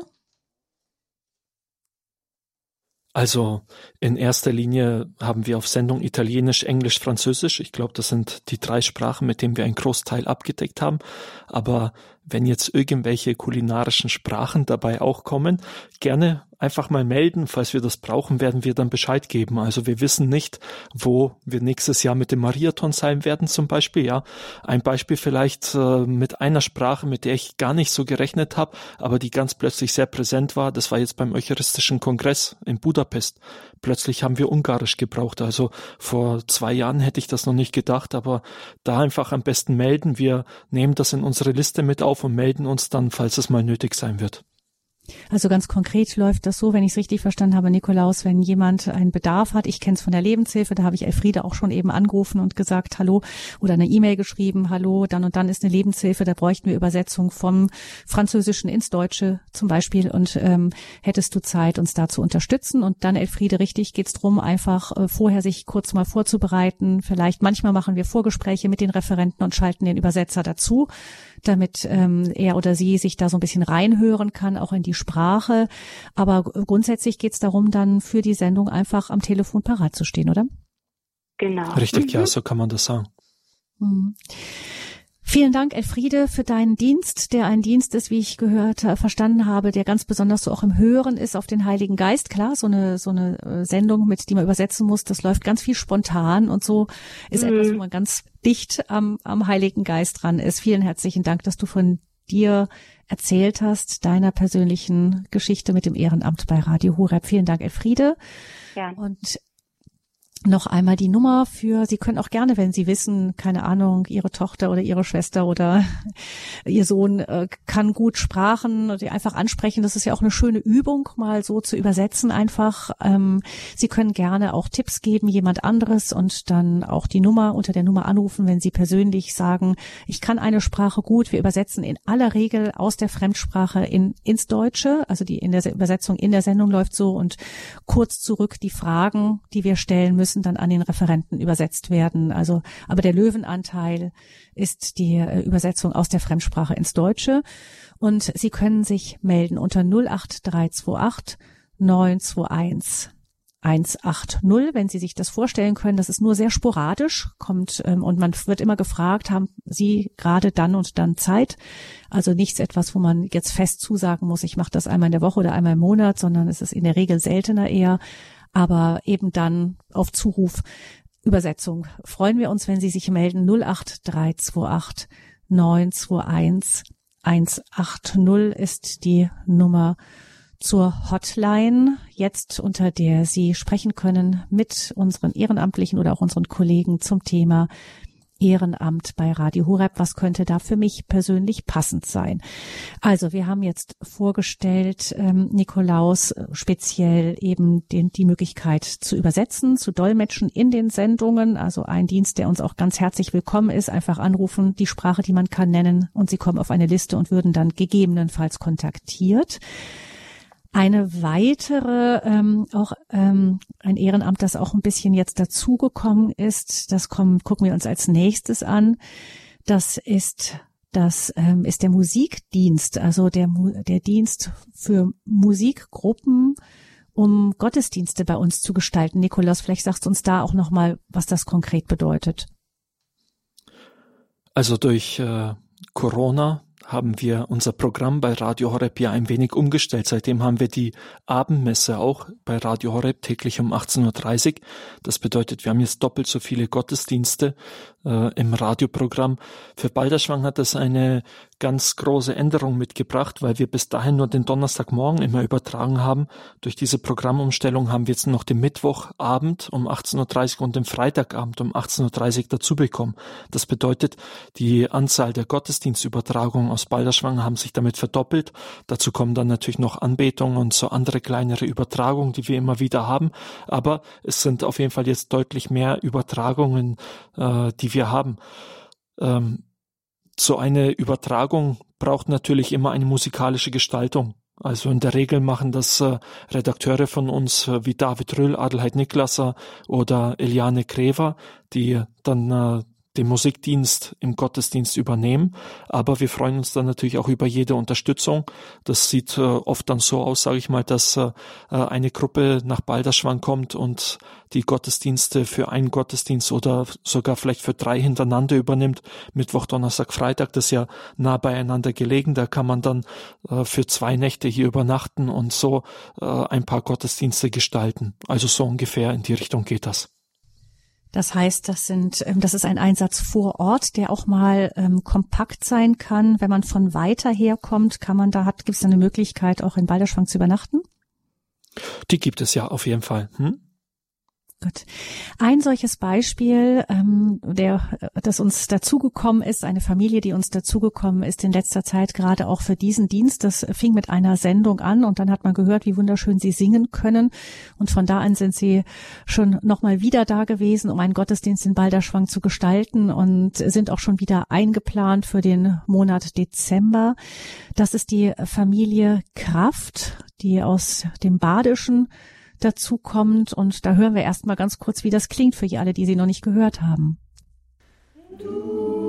Also in erster Linie haben wir auf Sendung Italienisch, Englisch, Französisch. Ich glaube, das sind die drei Sprachen, mit denen wir einen Großteil abgedeckt haben. Aber wenn jetzt irgendwelche kulinarischen Sprachen dabei auch kommen, gerne einfach mal melden. Falls wir das brauchen, werden wir dann Bescheid geben. Also wir wissen nicht, wo wir nächstes Jahr mit dem Mariathon sein werden zum Beispiel. Ja, ein Beispiel vielleicht äh, mit einer Sprache, mit der ich gar nicht so gerechnet habe, aber die ganz plötzlich sehr präsent war. Das war jetzt beim Eucharistischen Kongress in Budapest. Plötzlich haben wir Ungarisch gebraucht. Also vor zwei Jahren hätte ich das noch nicht gedacht, aber da einfach am besten melden. Wir nehmen das in unsere Liste mit auf und melden uns dann, falls es mal nötig sein wird. Also ganz konkret läuft das so, wenn ich es richtig verstanden habe, Nikolaus, wenn jemand einen Bedarf hat, ich kenne es von der Lebenshilfe, da habe ich Elfriede auch schon eben angerufen und gesagt, hallo, oder eine E-Mail geschrieben, hallo, dann und dann ist eine Lebenshilfe, da bräuchten wir Übersetzung vom Französischen ins Deutsche zum Beispiel und ähm, hättest du Zeit, uns da zu unterstützen? Und dann, Elfriede, richtig geht's drum, einfach äh, vorher sich kurz mal vorzubereiten, vielleicht manchmal machen wir Vorgespräche mit den Referenten und schalten den Übersetzer dazu, damit ähm, er oder sie sich da so ein bisschen reinhören kann, auch in die Sprache. Aber grundsätzlich geht es darum, dann für die Sendung einfach am Telefon parat zu stehen, oder? Genau. Richtig, mhm. ja, so kann man das sagen. Mhm. Vielen Dank, Elfriede, für deinen Dienst, der ein Dienst ist, wie ich gehört, äh, verstanden habe, der ganz besonders so auch im Hören ist auf den Heiligen Geist. Klar, so eine, so eine äh, Sendung, mit die man übersetzen muss, das läuft ganz viel spontan und so ist mhm. etwas, wo man ganz dicht am, am Heiligen Geist dran ist. Vielen herzlichen Dank, dass du von dir erzählt hast, deiner persönlichen Geschichte mit dem Ehrenamt bei Radio Horeb. Vielen Dank, Elfriede. Ja. Und noch einmal die Nummer für, Sie können auch gerne, wenn Sie wissen, keine Ahnung, Ihre Tochter oder Ihre Schwester oder *laughs* Ihr Sohn äh, kann gut Sprachen, die einfach ansprechen. Das ist ja auch eine schöne Übung, mal so zu übersetzen einfach. Ähm, Sie können gerne auch Tipps geben, jemand anderes und dann auch die Nummer unter der Nummer anrufen, wenn Sie persönlich sagen, ich kann eine Sprache gut. Wir übersetzen in aller Regel aus der Fremdsprache in, ins Deutsche. Also die in der Übersetzung in der Sendung läuft so und kurz zurück die Fragen, die wir stellen müssen müssen dann an den Referenten übersetzt werden. Also, aber der Löwenanteil ist die äh, Übersetzung aus der Fremdsprache ins Deutsche. Und Sie können sich melden unter 08328 921 180, wenn Sie sich das vorstellen können. Das ist nur sehr sporadisch, kommt ähm, und man wird immer gefragt, haben Sie gerade dann und dann Zeit? Also nichts etwas, wo man jetzt fest zusagen muss, ich mache das einmal in der Woche oder einmal im Monat, sondern es ist in der Regel seltener eher aber eben dann auf Zuruf Übersetzung. Freuen wir uns, wenn Sie sich melden 08328 921 180 ist die Nummer zur Hotline, jetzt unter der Sie sprechen können mit unseren Ehrenamtlichen oder auch unseren Kollegen zum Thema Ehrenamt bei Radio Horeb. Was könnte da für mich persönlich passend sein? Also wir haben jetzt vorgestellt, ähm, Nikolaus äh, speziell eben den, die Möglichkeit zu übersetzen, zu dolmetschen in den Sendungen. Also ein Dienst, der uns auch ganz herzlich willkommen ist. Einfach anrufen, die Sprache, die man kann, nennen und Sie kommen auf eine Liste und würden dann gegebenenfalls kontaktiert. Eine weitere, ähm, auch ähm, ein Ehrenamt, das auch ein bisschen jetzt dazugekommen ist, das kommen, gucken wir uns als nächstes an. Das ist das ähm, ist der Musikdienst, also der, der Dienst für Musikgruppen, um Gottesdienste bei uns zu gestalten. Nikolaus, vielleicht sagst du uns da auch nochmal, was das konkret bedeutet. Also durch äh, Corona haben wir unser Programm bei Radio Horeb ja ein wenig umgestellt. Seitdem haben wir die Abendmesse auch bei Radio Horeb täglich um 18.30 Uhr. Das bedeutet, wir haben jetzt doppelt so viele Gottesdienste äh, im Radioprogramm. Für Balderschwang hat das eine ganz große Änderung mitgebracht, weil wir bis dahin nur den Donnerstagmorgen immer übertragen haben. Durch diese Programmumstellung haben wir jetzt noch den Mittwochabend um 18.30 Uhr und den Freitagabend um 18.30 Uhr dazu bekommen. Das bedeutet, die Anzahl der Gottesdienstübertragungen aus Balderschwang haben sich damit verdoppelt. Dazu kommen dann natürlich noch Anbetungen und so andere kleinere Übertragungen, die wir immer wieder haben. Aber es sind auf jeden Fall jetzt deutlich mehr Übertragungen, äh, die wir haben. Ähm, so eine Übertragung braucht natürlich immer eine musikalische Gestaltung. Also in der Regel machen das äh, Redakteure von uns äh, wie David Rüll, Adelheid Niklasser oder Eliane Krever, die dann äh, den Musikdienst im Gottesdienst übernehmen. Aber wir freuen uns dann natürlich auch über jede Unterstützung. Das sieht äh, oft dann so aus, sage ich mal, dass äh, eine Gruppe nach Balderschwang kommt und die Gottesdienste für einen Gottesdienst oder sogar vielleicht für drei hintereinander übernimmt. Mittwoch, Donnerstag, Freitag, das ist ja nah beieinander gelegen. Da kann man dann äh, für zwei Nächte hier übernachten und so äh, ein paar Gottesdienste gestalten. Also so ungefähr in die Richtung geht das. Das heißt, das sind, ähm, das ist ein Einsatz vor Ort, der auch mal ähm, kompakt sein kann. Wenn man von weiter herkommt, kann man da hat, gibt es eine Möglichkeit, auch in Balderschwang zu übernachten? Die gibt es ja auf jeden Fall. Hm? Gut. Ein solches Beispiel, ähm, der, das uns dazugekommen ist, eine Familie, die uns dazugekommen ist in letzter Zeit, gerade auch für diesen Dienst, das fing mit einer Sendung an und dann hat man gehört, wie wunderschön sie singen können. Und von da an sind sie schon nochmal wieder da gewesen, um einen Gottesdienst in Balderschwang zu gestalten und sind auch schon wieder eingeplant für den Monat Dezember. Das ist die Familie Kraft, die aus dem Badischen dazu kommt. Und da hören wir erstmal ganz kurz, wie das klingt für alle, die sie noch nicht gehört haben. Du,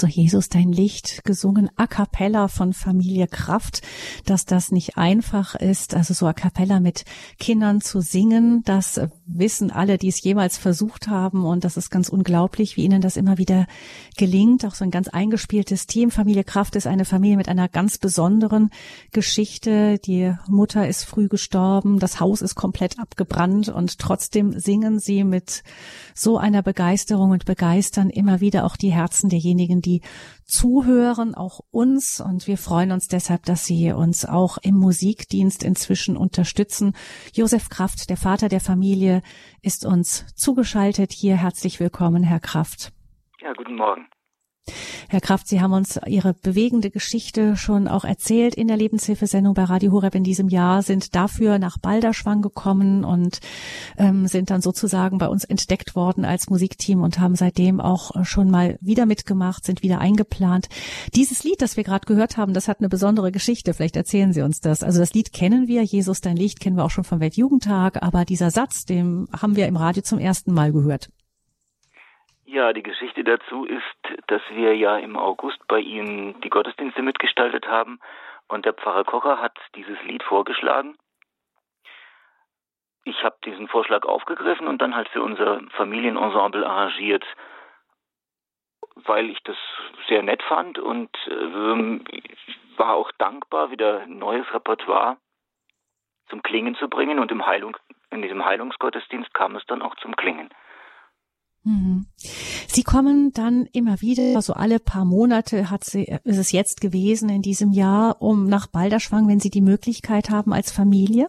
Also Jesus, dein Licht, gesungen a cappella von Familie Kraft, dass das nicht einfach ist, also so a cappella mit Kindern zu singen, das wissen alle, die es jemals versucht haben und das ist ganz unglaublich, wie ihnen das immer wieder gelingt. Auch so ein ganz eingespieltes Team. Familie Kraft ist eine Familie mit einer ganz besonderen Geschichte. Die Mutter ist früh gestorben, das Haus ist komplett abgebrannt und trotzdem singen sie mit so einer Begeisterung und begeistern immer wieder auch die Herzen derjenigen, die zuhören, auch uns. Und wir freuen uns deshalb, dass Sie uns auch im Musikdienst inzwischen unterstützen. Josef Kraft, der Vater der Familie, ist uns zugeschaltet. Hier herzlich willkommen, Herr Kraft. Ja, guten Morgen. Herr Kraft, Sie haben uns Ihre bewegende Geschichte schon auch erzählt in der Lebenshilfesendung bei Radio Horeb in diesem Jahr, sind dafür nach Balderschwang gekommen und ähm, sind dann sozusagen bei uns entdeckt worden als Musikteam und haben seitdem auch schon mal wieder mitgemacht, sind wieder eingeplant. Dieses Lied, das wir gerade gehört haben, das hat eine besondere Geschichte. Vielleicht erzählen Sie uns das. Also das Lied kennen wir, Jesus, dein Licht kennen wir auch schon vom Weltjugendtag, aber dieser Satz, den haben wir im Radio zum ersten Mal gehört. Ja, die Geschichte dazu ist, dass wir ja im August bei Ihnen die Gottesdienste mitgestaltet haben und der Pfarrer Kocher hat dieses Lied vorgeschlagen. Ich habe diesen Vorschlag aufgegriffen und dann halt für unser Familienensemble arrangiert. weil ich das sehr nett fand und ähm, war auch dankbar, wieder neues Repertoire zum Klingen zu bringen und im Heilung, in diesem Heilungsgottesdienst kam es dann auch zum Klingen. Mhm. Sie kommen dann immer wieder, also alle paar Monate hat sie, ist es jetzt gewesen in diesem Jahr, um nach Balderschwang, wenn Sie die Möglichkeit haben als Familie?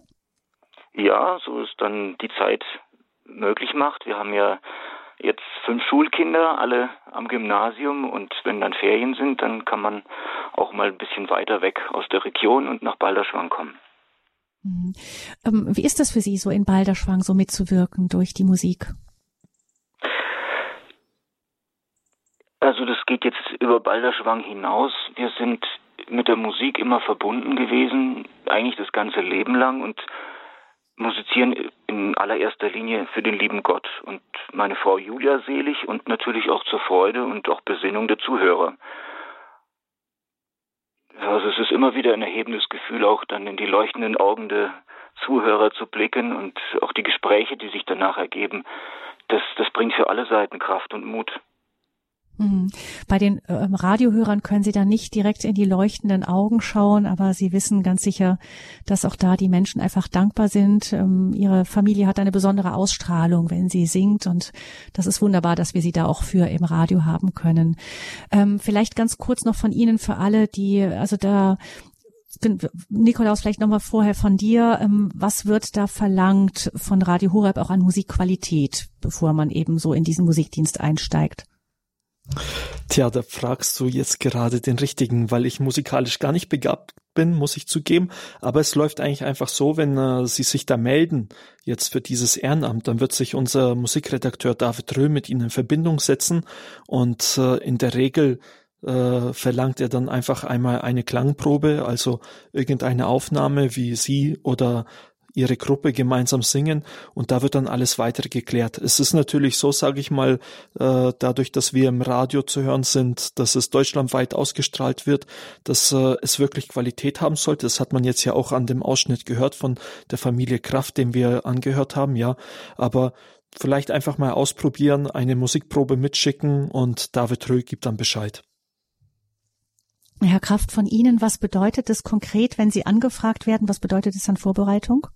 Ja, so ist dann die Zeit möglich macht. Wir haben ja jetzt fünf Schulkinder, alle am Gymnasium und wenn dann Ferien sind, dann kann man auch mal ein bisschen weiter weg aus der Region und nach Balderschwang kommen. Mhm. Ähm, wie ist das für Sie, so in Balderschwang so mitzuwirken durch die Musik? Also das geht jetzt über Balderschwang hinaus. Wir sind mit der Musik immer verbunden gewesen, eigentlich das ganze Leben lang und musizieren in allererster Linie für den lieben Gott und meine Frau Julia selig und natürlich auch zur Freude und auch Besinnung der Zuhörer. Also es ist immer wieder ein erhebendes Gefühl, auch dann in die leuchtenden Augen der Zuhörer zu blicken und auch die Gespräche, die sich danach ergeben. Das, das bringt für alle Seiten Kraft und Mut. Mhm. Bei den ähm, Radiohörern können Sie da nicht direkt in die leuchtenden Augen schauen, aber Sie wissen ganz sicher, dass auch da die Menschen einfach dankbar sind. Ähm, ihre Familie hat eine besondere Ausstrahlung, wenn sie singt und das ist wunderbar, dass wir sie da auch für im Radio haben können. Ähm, vielleicht ganz kurz noch von Ihnen für alle, die, also da Nikolaus, vielleicht nochmal vorher von dir. Ähm, was wird da verlangt von Radio Horeb auch an Musikqualität, bevor man eben so in diesen Musikdienst einsteigt? Tja, da fragst du jetzt gerade den richtigen, weil ich musikalisch gar nicht begabt bin, muss ich zugeben. Aber es läuft eigentlich einfach so, wenn äh, Sie sich da melden, jetzt für dieses Ehrenamt, dann wird sich unser Musikredakteur David Röh mit Ihnen in Verbindung setzen und äh, in der Regel äh, verlangt er dann einfach einmal eine Klangprobe, also irgendeine Aufnahme, wie Sie oder ihre Gruppe gemeinsam singen und da wird dann alles weitere geklärt. Es ist natürlich so, sage ich mal, äh, dadurch, dass wir im Radio zu hören sind, dass es deutschlandweit ausgestrahlt wird, dass äh, es wirklich Qualität haben sollte. Das hat man jetzt ja auch an dem Ausschnitt gehört von der Familie Kraft, dem wir angehört haben, ja. Aber vielleicht einfach mal ausprobieren, eine Musikprobe mitschicken und David Röhl gibt dann Bescheid. Herr Kraft, von Ihnen, was bedeutet es konkret, wenn Sie angefragt werden? Was bedeutet es an Vorbereitung?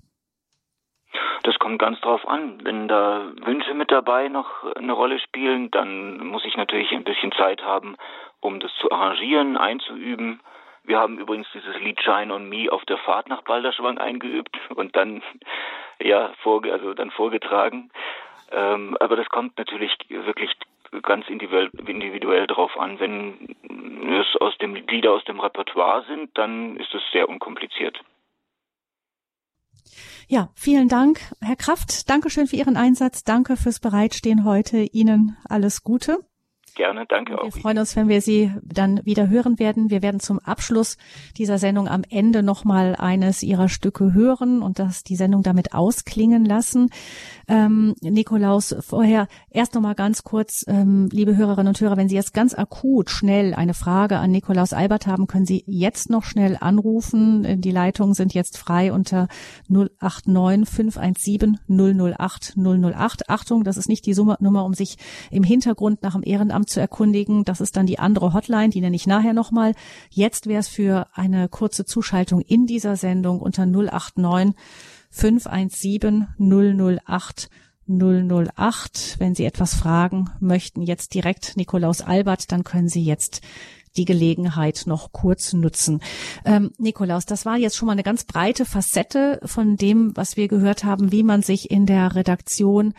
Das kommt ganz drauf an. Wenn da Wünsche mit dabei noch eine Rolle spielen, dann muss ich natürlich ein bisschen Zeit haben, um das zu arrangieren, einzuüben. Wir haben übrigens dieses Lied Shine on Me auf der Fahrt nach Balderschwang eingeübt und dann, *laughs* ja, vor, also dann vorgetragen. Ähm, aber das kommt natürlich wirklich ganz individuell, individuell drauf an. Wenn es aus dem Lieder aus dem Repertoire sind, dann ist es sehr unkompliziert. Ja, vielen Dank, Herr Kraft. Dankeschön für Ihren Einsatz. Danke fürs Bereitstehen heute. Ihnen alles Gute. Gerne, danke auch. Wir freuen uns, wenn wir Sie dann wieder hören werden. Wir werden zum Abschluss dieser Sendung am Ende nochmal eines Ihrer Stücke hören und das die Sendung damit ausklingen lassen. Ähm, Nikolaus, vorher erst nochmal ganz kurz, ähm, liebe Hörerinnen und Hörer, wenn Sie jetzt ganz akut schnell eine Frage an Nikolaus Albert haben, können Sie jetzt noch schnell anrufen. Die Leitungen sind jetzt frei unter 089 517 008 008. Achtung, das ist nicht die Nummer, um sich im Hintergrund nach dem Ehrenamt Finanzamt zu erkundigen. Das ist dann die andere Hotline, die nenne ich nachher nochmal. Jetzt wäre es für eine kurze Zuschaltung in dieser Sendung unter 089 517 008 008. Wenn Sie etwas fragen möchten, jetzt direkt Nikolaus Albert, dann können Sie jetzt die Gelegenheit noch kurz nutzen. Ähm, Nikolaus, das war jetzt schon mal eine ganz breite Facette von dem, was wir gehört haben, wie man sich in der Redaktion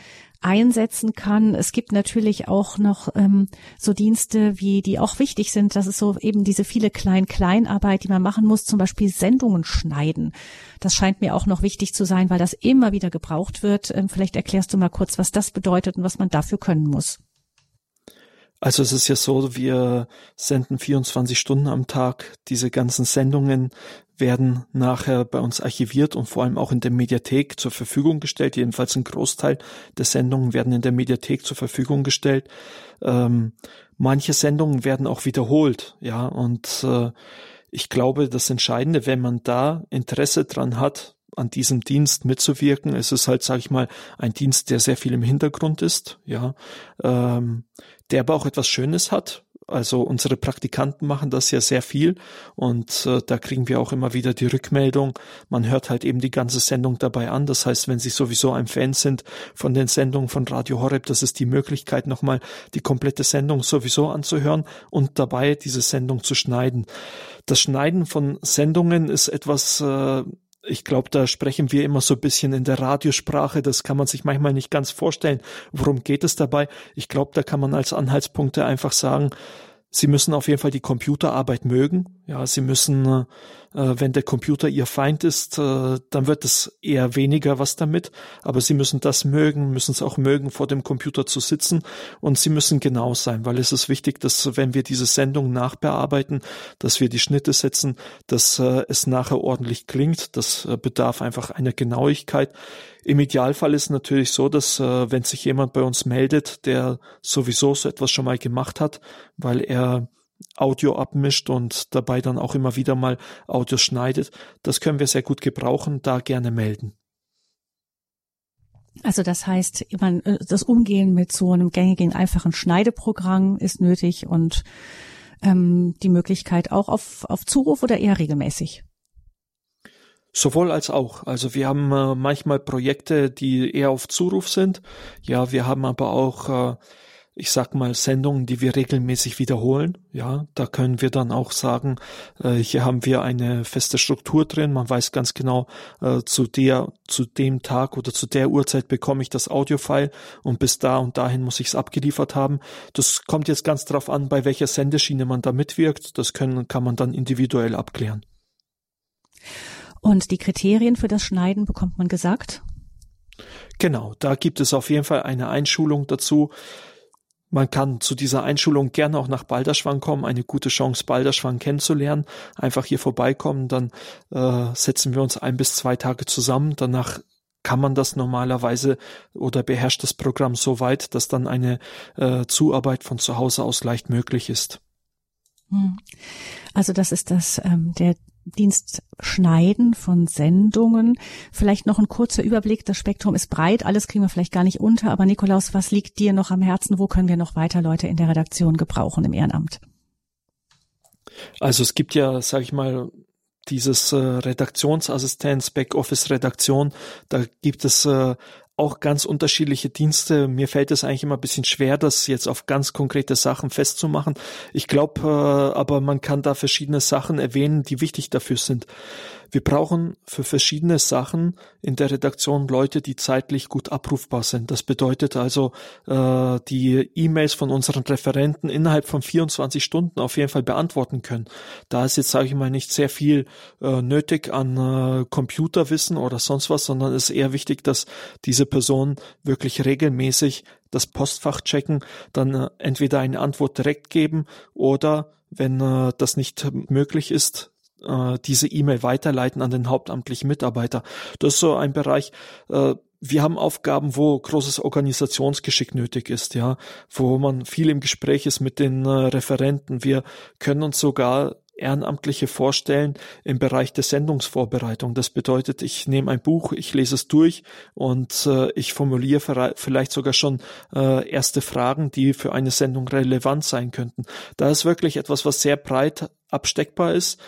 einsetzen kann. Es gibt natürlich auch noch ähm, so Dienste, wie die auch wichtig sind. Das ist so eben diese viele Klein-Kleinarbeit, die man machen muss, zum Beispiel Sendungen schneiden. Das scheint mir auch noch wichtig zu sein, weil das immer wieder gebraucht wird. Ähm, vielleicht erklärst du mal kurz, was das bedeutet und was man dafür können muss. Also es ist ja so, wir senden 24 Stunden am Tag. Diese ganzen Sendungen werden nachher bei uns archiviert und vor allem auch in der Mediathek zur Verfügung gestellt. Jedenfalls ein Großteil der Sendungen werden in der Mediathek zur Verfügung gestellt. Ähm, manche Sendungen werden auch wiederholt, ja, und äh, ich glaube, das Entscheidende, wenn man da Interesse dran hat, an diesem Dienst mitzuwirken. Es ist halt, sage ich mal, ein Dienst, der sehr viel im Hintergrund ist, ja, ähm, der aber auch etwas Schönes hat. Also unsere Praktikanten machen das ja sehr viel und äh, da kriegen wir auch immer wieder die Rückmeldung. Man hört halt eben die ganze Sendung dabei an. Das heißt, wenn Sie sowieso ein Fan sind von den Sendungen von Radio Horeb, das ist die Möglichkeit, nochmal die komplette Sendung sowieso anzuhören und dabei diese Sendung zu schneiden. Das Schneiden von Sendungen ist etwas, äh, ich glaube, da sprechen wir immer so ein bisschen in der Radiosprache. Das kann man sich manchmal nicht ganz vorstellen. Worum geht es dabei? Ich glaube, da kann man als Anhaltspunkte einfach sagen, Sie müssen auf jeden Fall die Computerarbeit mögen. Ja, Sie müssen, äh, wenn der Computer Ihr Feind ist, äh, dann wird es eher weniger was damit. Aber Sie müssen das mögen, müssen es auch mögen, vor dem Computer zu sitzen. Und Sie müssen genau sein, weil es ist wichtig, dass wenn wir diese Sendung nachbearbeiten, dass wir die Schnitte setzen, dass äh, es nachher ordentlich klingt. Das äh, bedarf einfach einer Genauigkeit. Im Idealfall ist natürlich so, dass äh, wenn sich jemand bei uns meldet, der sowieso so etwas schon mal gemacht hat, weil er Audio abmischt und dabei dann auch immer wieder mal Audio schneidet, das können wir sehr gut gebrauchen, da gerne melden. Also das heißt, man, äh, das Umgehen mit so einem gängigen, einfachen Schneideprogramm ist nötig und ähm, die Möglichkeit auch auf, auf Zuruf oder eher regelmäßig. Sowohl als auch. Also wir haben äh, manchmal Projekte, die eher auf Zuruf sind. Ja, wir haben aber auch, äh, ich sag mal, Sendungen, die wir regelmäßig wiederholen. Ja, da können wir dann auch sagen, äh, hier haben wir eine feste Struktur drin. Man weiß ganz genau, äh, zu der, zu dem Tag oder zu der Uhrzeit bekomme ich das Audiofile und bis da und dahin muss ich es abgeliefert haben. Das kommt jetzt ganz drauf an, bei welcher Sendeschiene man da mitwirkt. Das können, kann man dann individuell abklären. Und die Kriterien für das Schneiden bekommt man gesagt? Genau, da gibt es auf jeden Fall eine Einschulung dazu. Man kann zu dieser Einschulung gerne auch nach Balderschwang kommen, eine gute Chance, Balderschwang kennenzulernen. Einfach hier vorbeikommen, dann äh, setzen wir uns ein bis zwei Tage zusammen. Danach kann man das normalerweise oder beherrscht das Programm so weit, dass dann eine äh, Zuarbeit von zu Hause aus leicht möglich ist. Hm. Also das ist das ähm, der Dienst Schneiden von Sendungen. Vielleicht noch ein kurzer Überblick. Das Spektrum ist breit. Alles kriegen wir vielleicht gar nicht unter. Aber Nikolaus, was liegt dir noch am Herzen? Wo können wir noch weiter Leute in der Redaktion gebrauchen im Ehrenamt? Also es gibt ja, sag ich mal, dieses äh, Redaktionsassistenz, Backoffice-Redaktion, da gibt es äh, auch ganz unterschiedliche Dienste. Mir fällt es eigentlich immer ein bisschen schwer, das jetzt auf ganz konkrete Sachen festzumachen. Ich glaube äh, aber, man kann da verschiedene Sachen erwähnen, die wichtig dafür sind. Wir brauchen für verschiedene Sachen in der Redaktion Leute, die zeitlich gut abrufbar sind. Das bedeutet also, äh, die E-Mails von unseren Referenten innerhalb von 24 Stunden auf jeden Fall beantworten können. Da ist jetzt, sage ich mal, nicht sehr viel äh, nötig an äh, Computerwissen oder sonst was, sondern es ist eher wichtig, dass diese Personen wirklich regelmäßig das Postfach checken, dann äh, entweder eine Antwort direkt geben oder wenn äh, das nicht möglich ist, äh, diese E-Mail weiterleiten an den hauptamtlichen Mitarbeiter. Das ist so ein Bereich, äh, wir haben Aufgaben, wo großes Organisationsgeschick nötig ist, ja, wo man viel im Gespräch ist mit den äh, Referenten. Wir können uns sogar Ehrenamtliche vorstellen im Bereich der Sendungsvorbereitung. Das bedeutet, ich nehme ein Buch, ich lese es durch und äh, ich formuliere vielleicht sogar schon äh, erste Fragen, die für eine Sendung relevant sein könnten. Da ist wirklich etwas, was sehr breit absteckbar ist.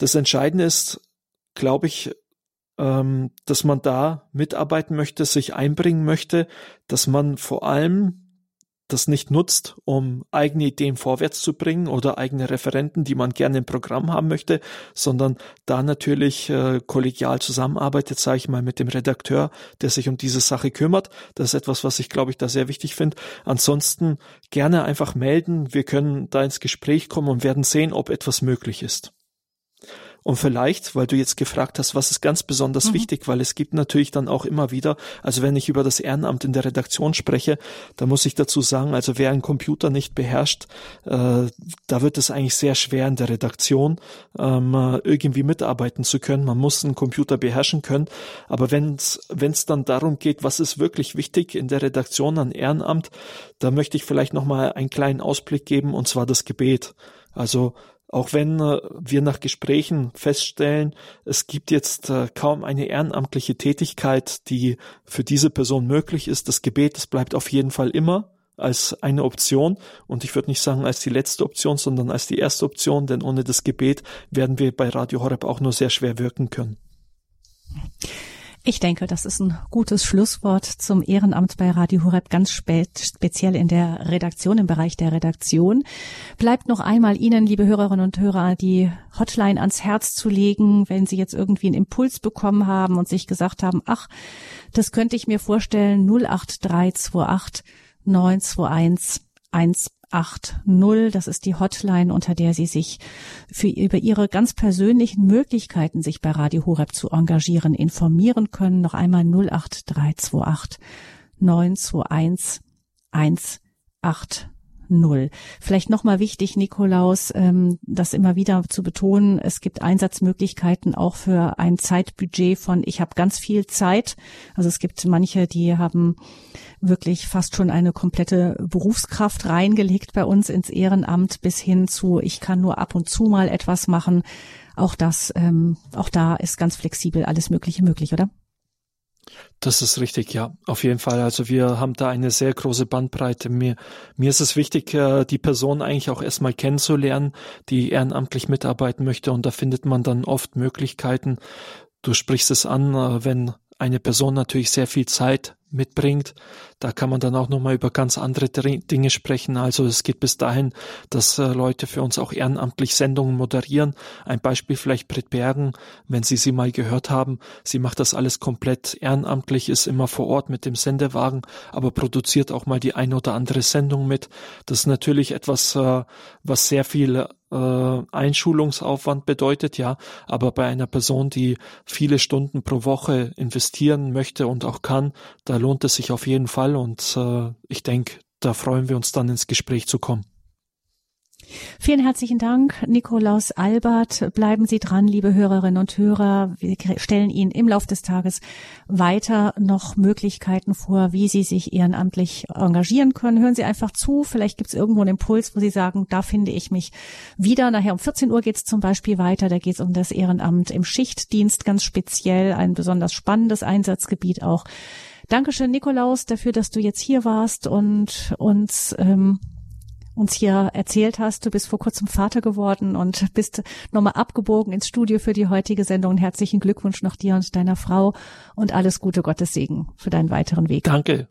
Das Entscheidende ist, glaube ich, ähm, dass man da mitarbeiten möchte, sich einbringen möchte, dass man vor allem das nicht nutzt, um eigene Ideen vorwärts zu bringen oder eigene Referenten, die man gerne im Programm haben möchte, sondern da natürlich äh, kollegial zusammenarbeitet, sage ich mal, mit dem Redakteur, der sich um diese Sache kümmert. Das ist etwas, was ich, glaube ich, da sehr wichtig finde. Ansonsten gerne einfach melden. Wir können da ins Gespräch kommen und werden sehen, ob etwas möglich ist. Und vielleicht, weil du jetzt gefragt hast, was ist ganz besonders mhm. wichtig, weil es gibt natürlich dann auch immer wieder, also wenn ich über das Ehrenamt in der Redaktion spreche, da muss ich dazu sagen, also wer einen Computer nicht beherrscht, äh, da wird es eigentlich sehr schwer in der Redaktion ähm, irgendwie mitarbeiten zu können. Man muss einen Computer beherrschen können. Aber wenn es dann darum geht, was ist wirklich wichtig in der Redaktion an Ehrenamt, da möchte ich vielleicht nochmal einen kleinen Ausblick geben, und zwar das Gebet. Also Auch wenn äh, wir nach Gesprächen feststellen, es gibt jetzt äh, kaum eine ehrenamtliche Tätigkeit, die für diese Person möglich ist. Das Gebet, das bleibt auf jeden Fall immer als eine Option und ich würde nicht sagen als die letzte Option, sondern als die erste Option, denn ohne das Gebet werden wir bei Radio Horeb auch nur sehr schwer wirken können. Ich denke, das ist ein gutes Schlusswort zum Ehrenamt bei Radio Horeb, ganz spe speziell in der Redaktion, im Bereich der Redaktion. Bleibt noch einmal Ihnen, liebe Hörerinnen und Hörer, die Hotline ans Herz zu legen, wenn Sie jetzt irgendwie einen Impuls bekommen haben und sich gesagt haben, ach, das könnte ich mir vorstellen, 08328 921 180. Das ist die Hotline, unter der Sie sich für über Ihre ganz persönlichen Möglichkeiten, sich bei Radio Horeb zu engagieren, informieren können. Noch einmal 08328 921 180 null. Vielleicht nochmal wichtig, Nikolaus, ähm, das immer wieder zu betonen. Es gibt Einsatzmöglichkeiten auch für ein Zeitbudget von, ich habe ganz viel Zeit. Also es gibt manche, die haben wirklich fast schon eine komplette Berufskraft reingelegt bei uns ins Ehrenamt bis hin zu, ich kann nur ab und zu mal etwas machen. Auch das, ähm, auch da ist ganz flexibel alles Mögliche möglich, oder? Das ist richtig, ja, auf jeden Fall. Also wir haben da eine sehr große Bandbreite. Mir, mir ist es wichtig, äh, die Person eigentlich auch erstmal kennenzulernen, die ehrenamtlich mitarbeiten möchte. Und da findet man dann oft Möglichkeiten. Du sprichst es an, äh, wenn eine Person natürlich sehr viel Zeit mitbringt. Da kann man dann auch nochmal über ganz andere Dinge sprechen. Also es geht bis dahin, dass äh, Leute für uns auch ehrenamtlich Sendungen moderieren. Ein Beispiel vielleicht Britt Bergen, wenn Sie sie mal gehört haben. Sie macht das alles komplett ehrenamtlich, ist immer vor Ort mit dem Sendewagen, aber produziert auch mal die ein oder andere Sendung mit. Das ist natürlich etwas, äh, was sehr viel äh, Einschulungsaufwand bedeutet, ja, aber bei einer Person, die viele Stunden pro Woche investieren möchte und auch kann, da lohnt es sich auf jeden Fall und äh, ich denke, da freuen wir uns dann ins Gespräch zu kommen. Vielen herzlichen Dank, Nikolaus Albert. Bleiben Sie dran, liebe Hörerinnen und Hörer. Wir stellen Ihnen im Laufe des Tages weiter noch Möglichkeiten vor, wie Sie sich ehrenamtlich engagieren können. Hören Sie einfach zu. Vielleicht gibt es irgendwo einen Impuls, wo Sie sagen, da finde ich mich wieder. Nachher um 14 Uhr geht es zum Beispiel weiter. Da geht es um das Ehrenamt im Schichtdienst ganz speziell. Ein besonders spannendes Einsatzgebiet auch. Dankeschön, Nikolaus, dafür, dass du jetzt hier warst und uns ähm, uns hier erzählt hast. Du bist vor kurzem Vater geworden und bist nochmal abgebogen ins Studio für die heutige Sendung. Herzlichen Glückwunsch noch dir und deiner Frau und alles Gute, Gottes Segen für deinen weiteren Weg. Danke.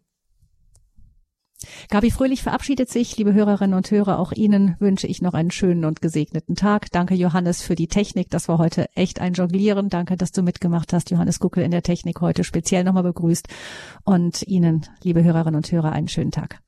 Gabi Fröhlich verabschiedet sich. Liebe Hörerinnen und Hörer, auch Ihnen wünsche ich noch einen schönen und gesegneten Tag. Danke, Johannes, für die Technik. Das war heute echt ein Jonglieren. Danke, dass du mitgemacht hast. Johannes Guckel in der Technik heute speziell nochmal begrüßt. Und Ihnen, liebe Hörerinnen und Hörer, einen schönen Tag.